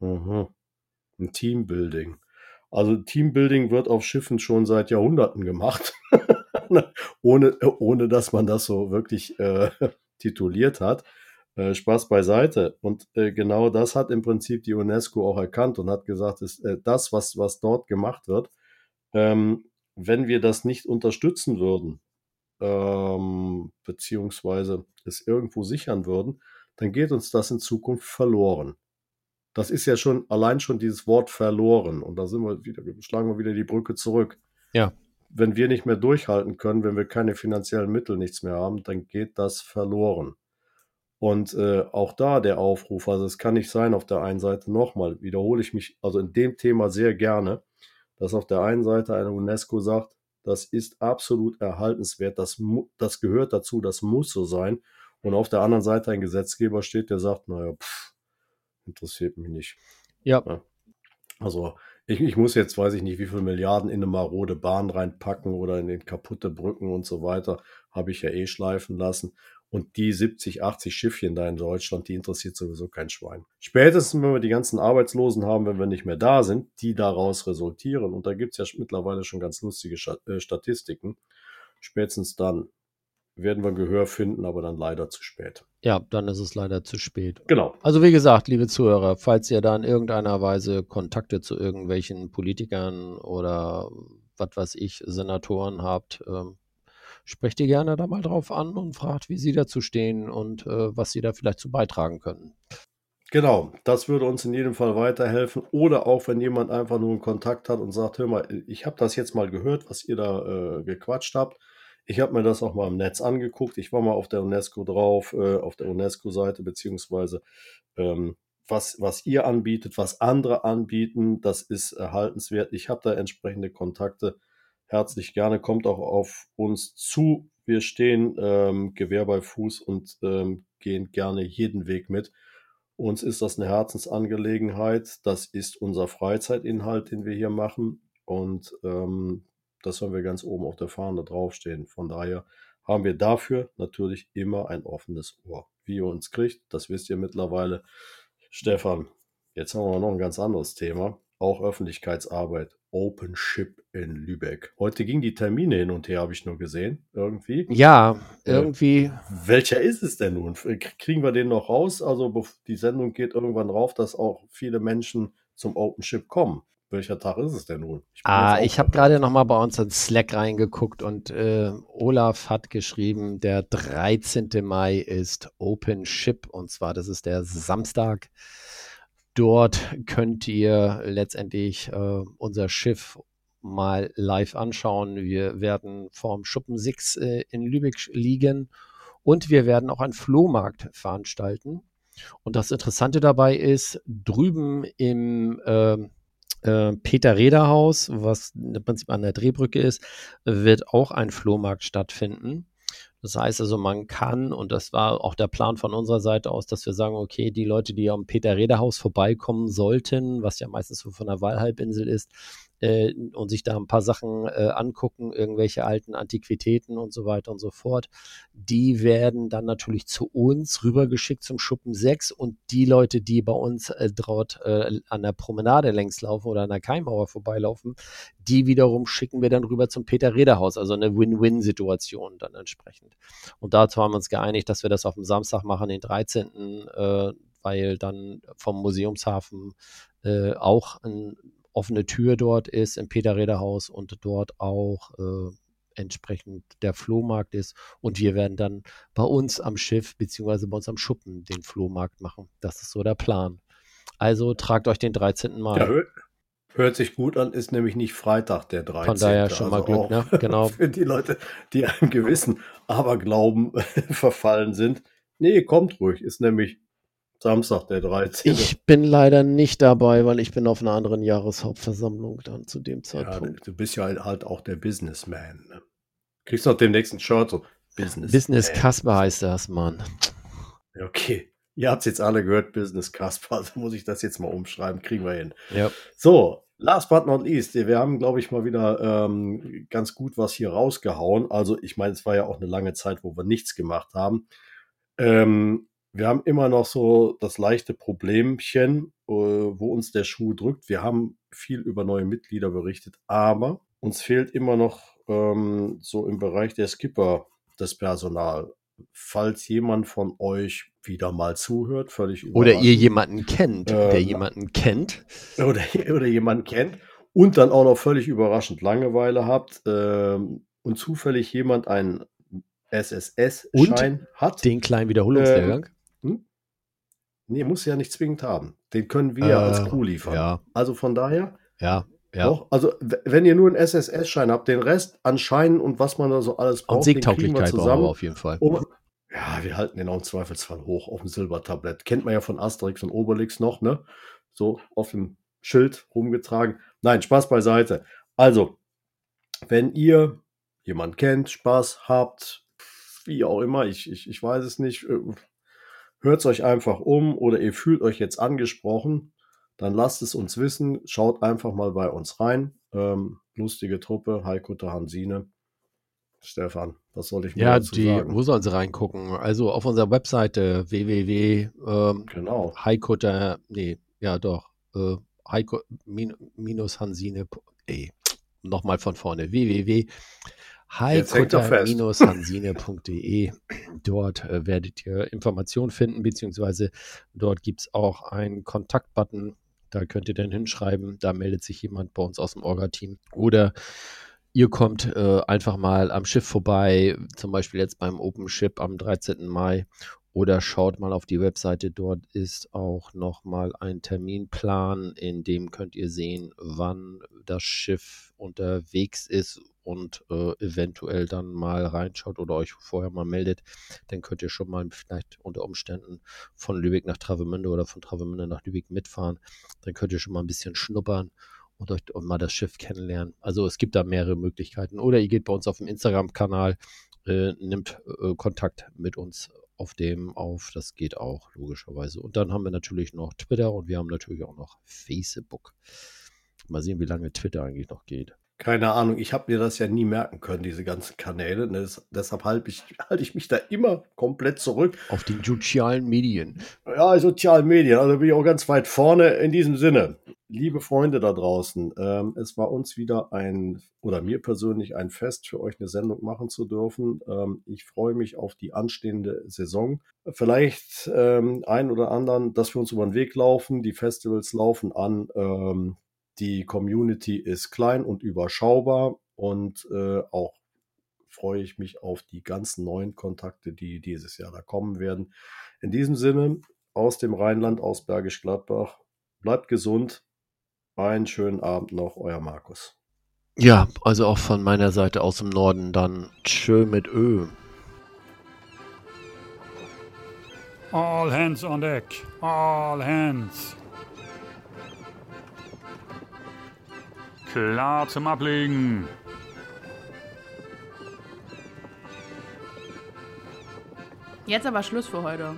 Mhm. Ein Teambuilding. Also Teambuilding wird auf Schiffen schon seit Jahrhunderten gemacht. ohne, ohne dass man das so wirklich äh, tituliert hat. Äh, Spaß beiseite. Und äh, genau das hat im Prinzip die UNESCO auch erkannt und hat gesagt, ist äh, das, was, was dort gemacht wird, ähm, wenn wir das nicht unterstützen würden, ähm, beziehungsweise es irgendwo sichern würden, dann geht uns das in Zukunft verloren. Das ist ja schon allein schon dieses Wort verloren. Und da sind wir wieder, schlagen wir wieder die Brücke zurück. Ja wenn wir nicht mehr durchhalten können, wenn wir keine finanziellen Mittel, nichts mehr haben, dann geht das verloren. Und äh, auch da der Aufruf, also es kann nicht sein, auf der einen Seite nochmal, wiederhole ich mich also in dem Thema sehr gerne, dass auf der einen Seite eine UNESCO sagt, das ist absolut erhaltenswert, das, das gehört dazu, das muss so sein. Und auf der anderen Seite ein Gesetzgeber steht, der sagt, naja, pff, interessiert mich nicht. Ja. ja. Also ich, ich muss jetzt, weiß ich nicht, wie viele Milliarden in eine marode Bahn reinpacken oder in den kaputte Brücken und so weiter. Habe ich ja eh schleifen lassen. Und die 70, 80 Schiffchen da in Deutschland, die interessiert sowieso kein Schwein. Spätestens, wenn wir die ganzen Arbeitslosen haben, wenn wir nicht mehr da sind, die daraus resultieren. Und da gibt es ja mittlerweile schon ganz lustige äh, Statistiken. Spätestens dann werden wir Gehör finden, aber dann leider zu spät. Ja, dann ist es leider zu spät. Genau. Also wie gesagt, liebe Zuhörer, falls ihr da in irgendeiner Weise Kontakte zu irgendwelchen Politikern oder was weiß ich, Senatoren habt, ähm, sprecht ihr gerne da mal drauf an und fragt, wie sie dazu stehen und äh, was sie da vielleicht zu beitragen können. Genau, das würde uns in jedem Fall weiterhelfen. Oder auch, wenn jemand einfach nur einen Kontakt hat und sagt, hör mal, ich habe das jetzt mal gehört, was ihr da äh, gequatscht habt ich habe mir das auch mal im Netz angeguckt. Ich war mal auf der UNESCO drauf, äh, auf der UNESCO-Seite, beziehungsweise ähm, was, was ihr anbietet, was andere anbieten, das ist erhaltenswert. Ich habe da entsprechende Kontakte. Herzlich gerne, kommt auch auf uns zu. Wir stehen ähm, Gewehr bei Fuß und ähm, gehen gerne jeden Weg mit. Uns ist das eine Herzensangelegenheit. Das ist unser Freizeitinhalt, den wir hier machen. Und ähm, das haben wir ganz oben auf der Fahne draufstehen. Von daher haben wir dafür natürlich immer ein offenes Ohr. Wie ihr uns kriegt, das wisst ihr mittlerweile. Stefan, jetzt haben wir noch ein ganz anderes Thema. Auch Öffentlichkeitsarbeit. Open Ship in Lübeck. Heute ging die Termine hin und her, habe ich nur gesehen. Irgendwie. Ja, äh, irgendwie. Äh, welcher ist es denn nun? Kriegen wir den noch raus? Also die Sendung geht irgendwann rauf, dass auch viele Menschen zum Open Ship kommen. Welcher Tag ist es denn nun? Ich ah, ich habe gerade noch mal bei uns in Slack reingeguckt und äh, Olaf hat geschrieben, der 13. Mai ist Open Ship und zwar, das ist der Samstag. Dort könnt ihr letztendlich äh, unser Schiff mal live anschauen. Wir werden vorm Schuppen 6 äh, in Lübeck liegen und wir werden auch einen Flohmarkt veranstalten. Und das Interessante dabei ist, drüben im äh, Peter Reder Haus, was im Prinzip an der Drehbrücke ist, wird auch ein Flohmarkt stattfinden. Das heißt also, man kann, und das war auch der Plan von unserer Seite aus, dass wir sagen, okay, die Leute, die am Peter Reder Haus vorbeikommen sollten, was ja meistens so von der Wahlhalbinsel ist, äh, und sich da ein paar Sachen äh, angucken, irgendwelche alten Antiquitäten und so weiter und so fort. Die werden dann natürlich zu uns rübergeschickt zum Schuppen 6 und die Leute, die bei uns äh, dort äh, an der Promenade längs laufen oder an der Keimmauer vorbeilaufen, die wiederum schicken wir dann rüber zum Peter-Reder-Haus, also eine Win-Win-Situation dann entsprechend. Und dazu haben wir uns geeinigt, dass wir das auf dem Samstag machen, den 13., äh, weil dann vom Museumshafen äh, auch eine offene Tür dort ist im Peter-Reder-Haus und dort auch äh, entsprechend der Flohmarkt ist. Und wir werden dann bei uns am Schiff beziehungsweise bei uns am Schuppen den Flohmarkt machen. Das ist so der Plan. Also tragt euch den 13. Mai. Ja, hört sich gut an, ist nämlich nicht Freitag der 13. Von daher schon also mal Glück, ne? Genau. Für die Leute, die einem gewissen Aberglauben verfallen sind. Nee, kommt ruhig, ist nämlich Samstag, der 13. Ich bin leider nicht dabei, weil ich bin auf einer anderen Jahreshauptversammlung dann zu dem Zeitpunkt. Ja, du bist ja halt, halt auch der Businessman. Ne? Kriegst noch den nächsten Shirt so. Business. Business Kasper heißt das, Mann. Okay. Ihr habt es jetzt alle gehört, Business Kasper. Also muss ich das jetzt mal umschreiben. Kriegen wir hin. Ja. So, last but not least. Wir haben, glaube ich, mal wieder ähm, ganz gut was hier rausgehauen. Also, ich meine, es war ja auch eine lange Zeit, wo wir nichts gemacht haben. Ähm, wir haben immer noch so das leichte Problemchen, äh, wo uns der Schuh drückt. Wir haben viel über neue Mitglieder berichtet, aber uns fehlt immer noch ähm, so im Bereich der Skipper das Personal. Falls jemand von euch wieder mal zuhört, völlig Oder ihr jemanden kennt, äh, der jemanden kennt. Oder, oder jemanden kennt und dann auch noch völlig überraschend Langeweile habt äh, und zufällig jemand einen SSS-Schein hat. Den kleinen Wiederholungslehrgang. Nee, muss ja nicht zwingend haben. Den können wir äh, als Crew liefern. Ja. Also von daher. Ja, ja. Doch, also wenn ihr nur einen SSS-Schein habt, den Rest an Scheinen und was man da so alles braucht, und Siegtauglichkeit zusammen. auf jeden Fall. Um, ja, wir halten den auch im Zweifelsfall hoch auf dem Silbertablett. Kennt man ja von Asterix und Obelix noch, ne? So auf dem Schild rumgetragen. Nein, Spaß beiseite. Also, wenn ihr jemanden kennt, Spaß habt, wie auch immer, ich, ich, ich weiß es nicht, äh, hört es euch einfach um oder ihr fühlt euch jetzt angesprochen, dann lasst es uns wissen. Schaut einfach mal bei uns rein. Ähm, lustige Truppe, Heiko Hansine. Stefan, was soll ich mir ja, dazu die, sagen? Wo sollen sie reingucken? Also auf unserer Webseite www. Ähm, genau. Heiko, nee, ja doch. Äh, Heiko minus Hansine. Ey, nochmal von vorne. www heikutter-hansine.de. Dort äh, werdet ihr Informationen finden, beziehungsweise dort gibt es auch einen Kontaktbutton. Da könnt ihr dann hinschreiben, da meldet sich jemand bei uns aus dem Orga-Team. Oder ihr kommt äh, einfach mal am Schiff vorbei, zum Beispiel jetzt beim Open Ship am 13. Mai oder schaut mal auf die Webseite. Dort ist auch nochmal ein Terminplan, in dem könnt ihr sehen, wann das Schiff unterwegs ist und äh, eventuell dann mal reinschaut oder euch vorher mal meldet, dann könnt ihr schon mal vielleicht unter Umständen von Lübeck nach Travemünde oder von Travemünde nach Lübeck mitfahren. Dann könnt ihr schon mal ein bisschen schnuppern und euch und mal das Schiff kennenlernen. Also es gibt da mehrere Möglichkeiten. Oder ihr geht bei uns auf dem Instagram-Kanal, äh, nimmt äh, Kontakt mit uns auf dem auf. Das geht auch logischerweise. Und dann haben wir natürlich noch Twitter und wir haben natürlich auch noch Facebook. Mal sehen, wie lange Twitter eigentlich noch geht. Keine Ahnung, ich habe mir das ja nie merken können, diese ganzen Kanäle. Ne? Das, deshalb halte ich, halt ich mich da immer komplett zurück. Auf den sozialen Medien. Ja, sozialen Medien. Also bin ich auch ganz weit vorne. In diesem Sinne, liebe Freunde da draußen, ähm, es war uns wieder ein, oder mir persönlich ein Fest, für euch eine Sendung machen zu dürfen. Ähm, ich freue mich auf die anstehende Saison. Vielleicht ähm, ein oder anderen, dass wir uns über den Weg laufen. Die Festivals laufen an. Ähm, die Community ist klein und überschaubar und äh, auch freue ich mich auf die ganzen neuen Kontakte, die dieses Jahr da kommen werden. In diesem Sinne, aus dem Rheinland, aus Bergisch Gladbach, bleibt gesund. Einen schönen Abend noch, euer Markus. Ja, also auch von meiner Seite aus dem Norden dann tschö mit Ö. All hands on deck. All hands. Klar zum Ablegen. Jetzt aber Schluss für heute.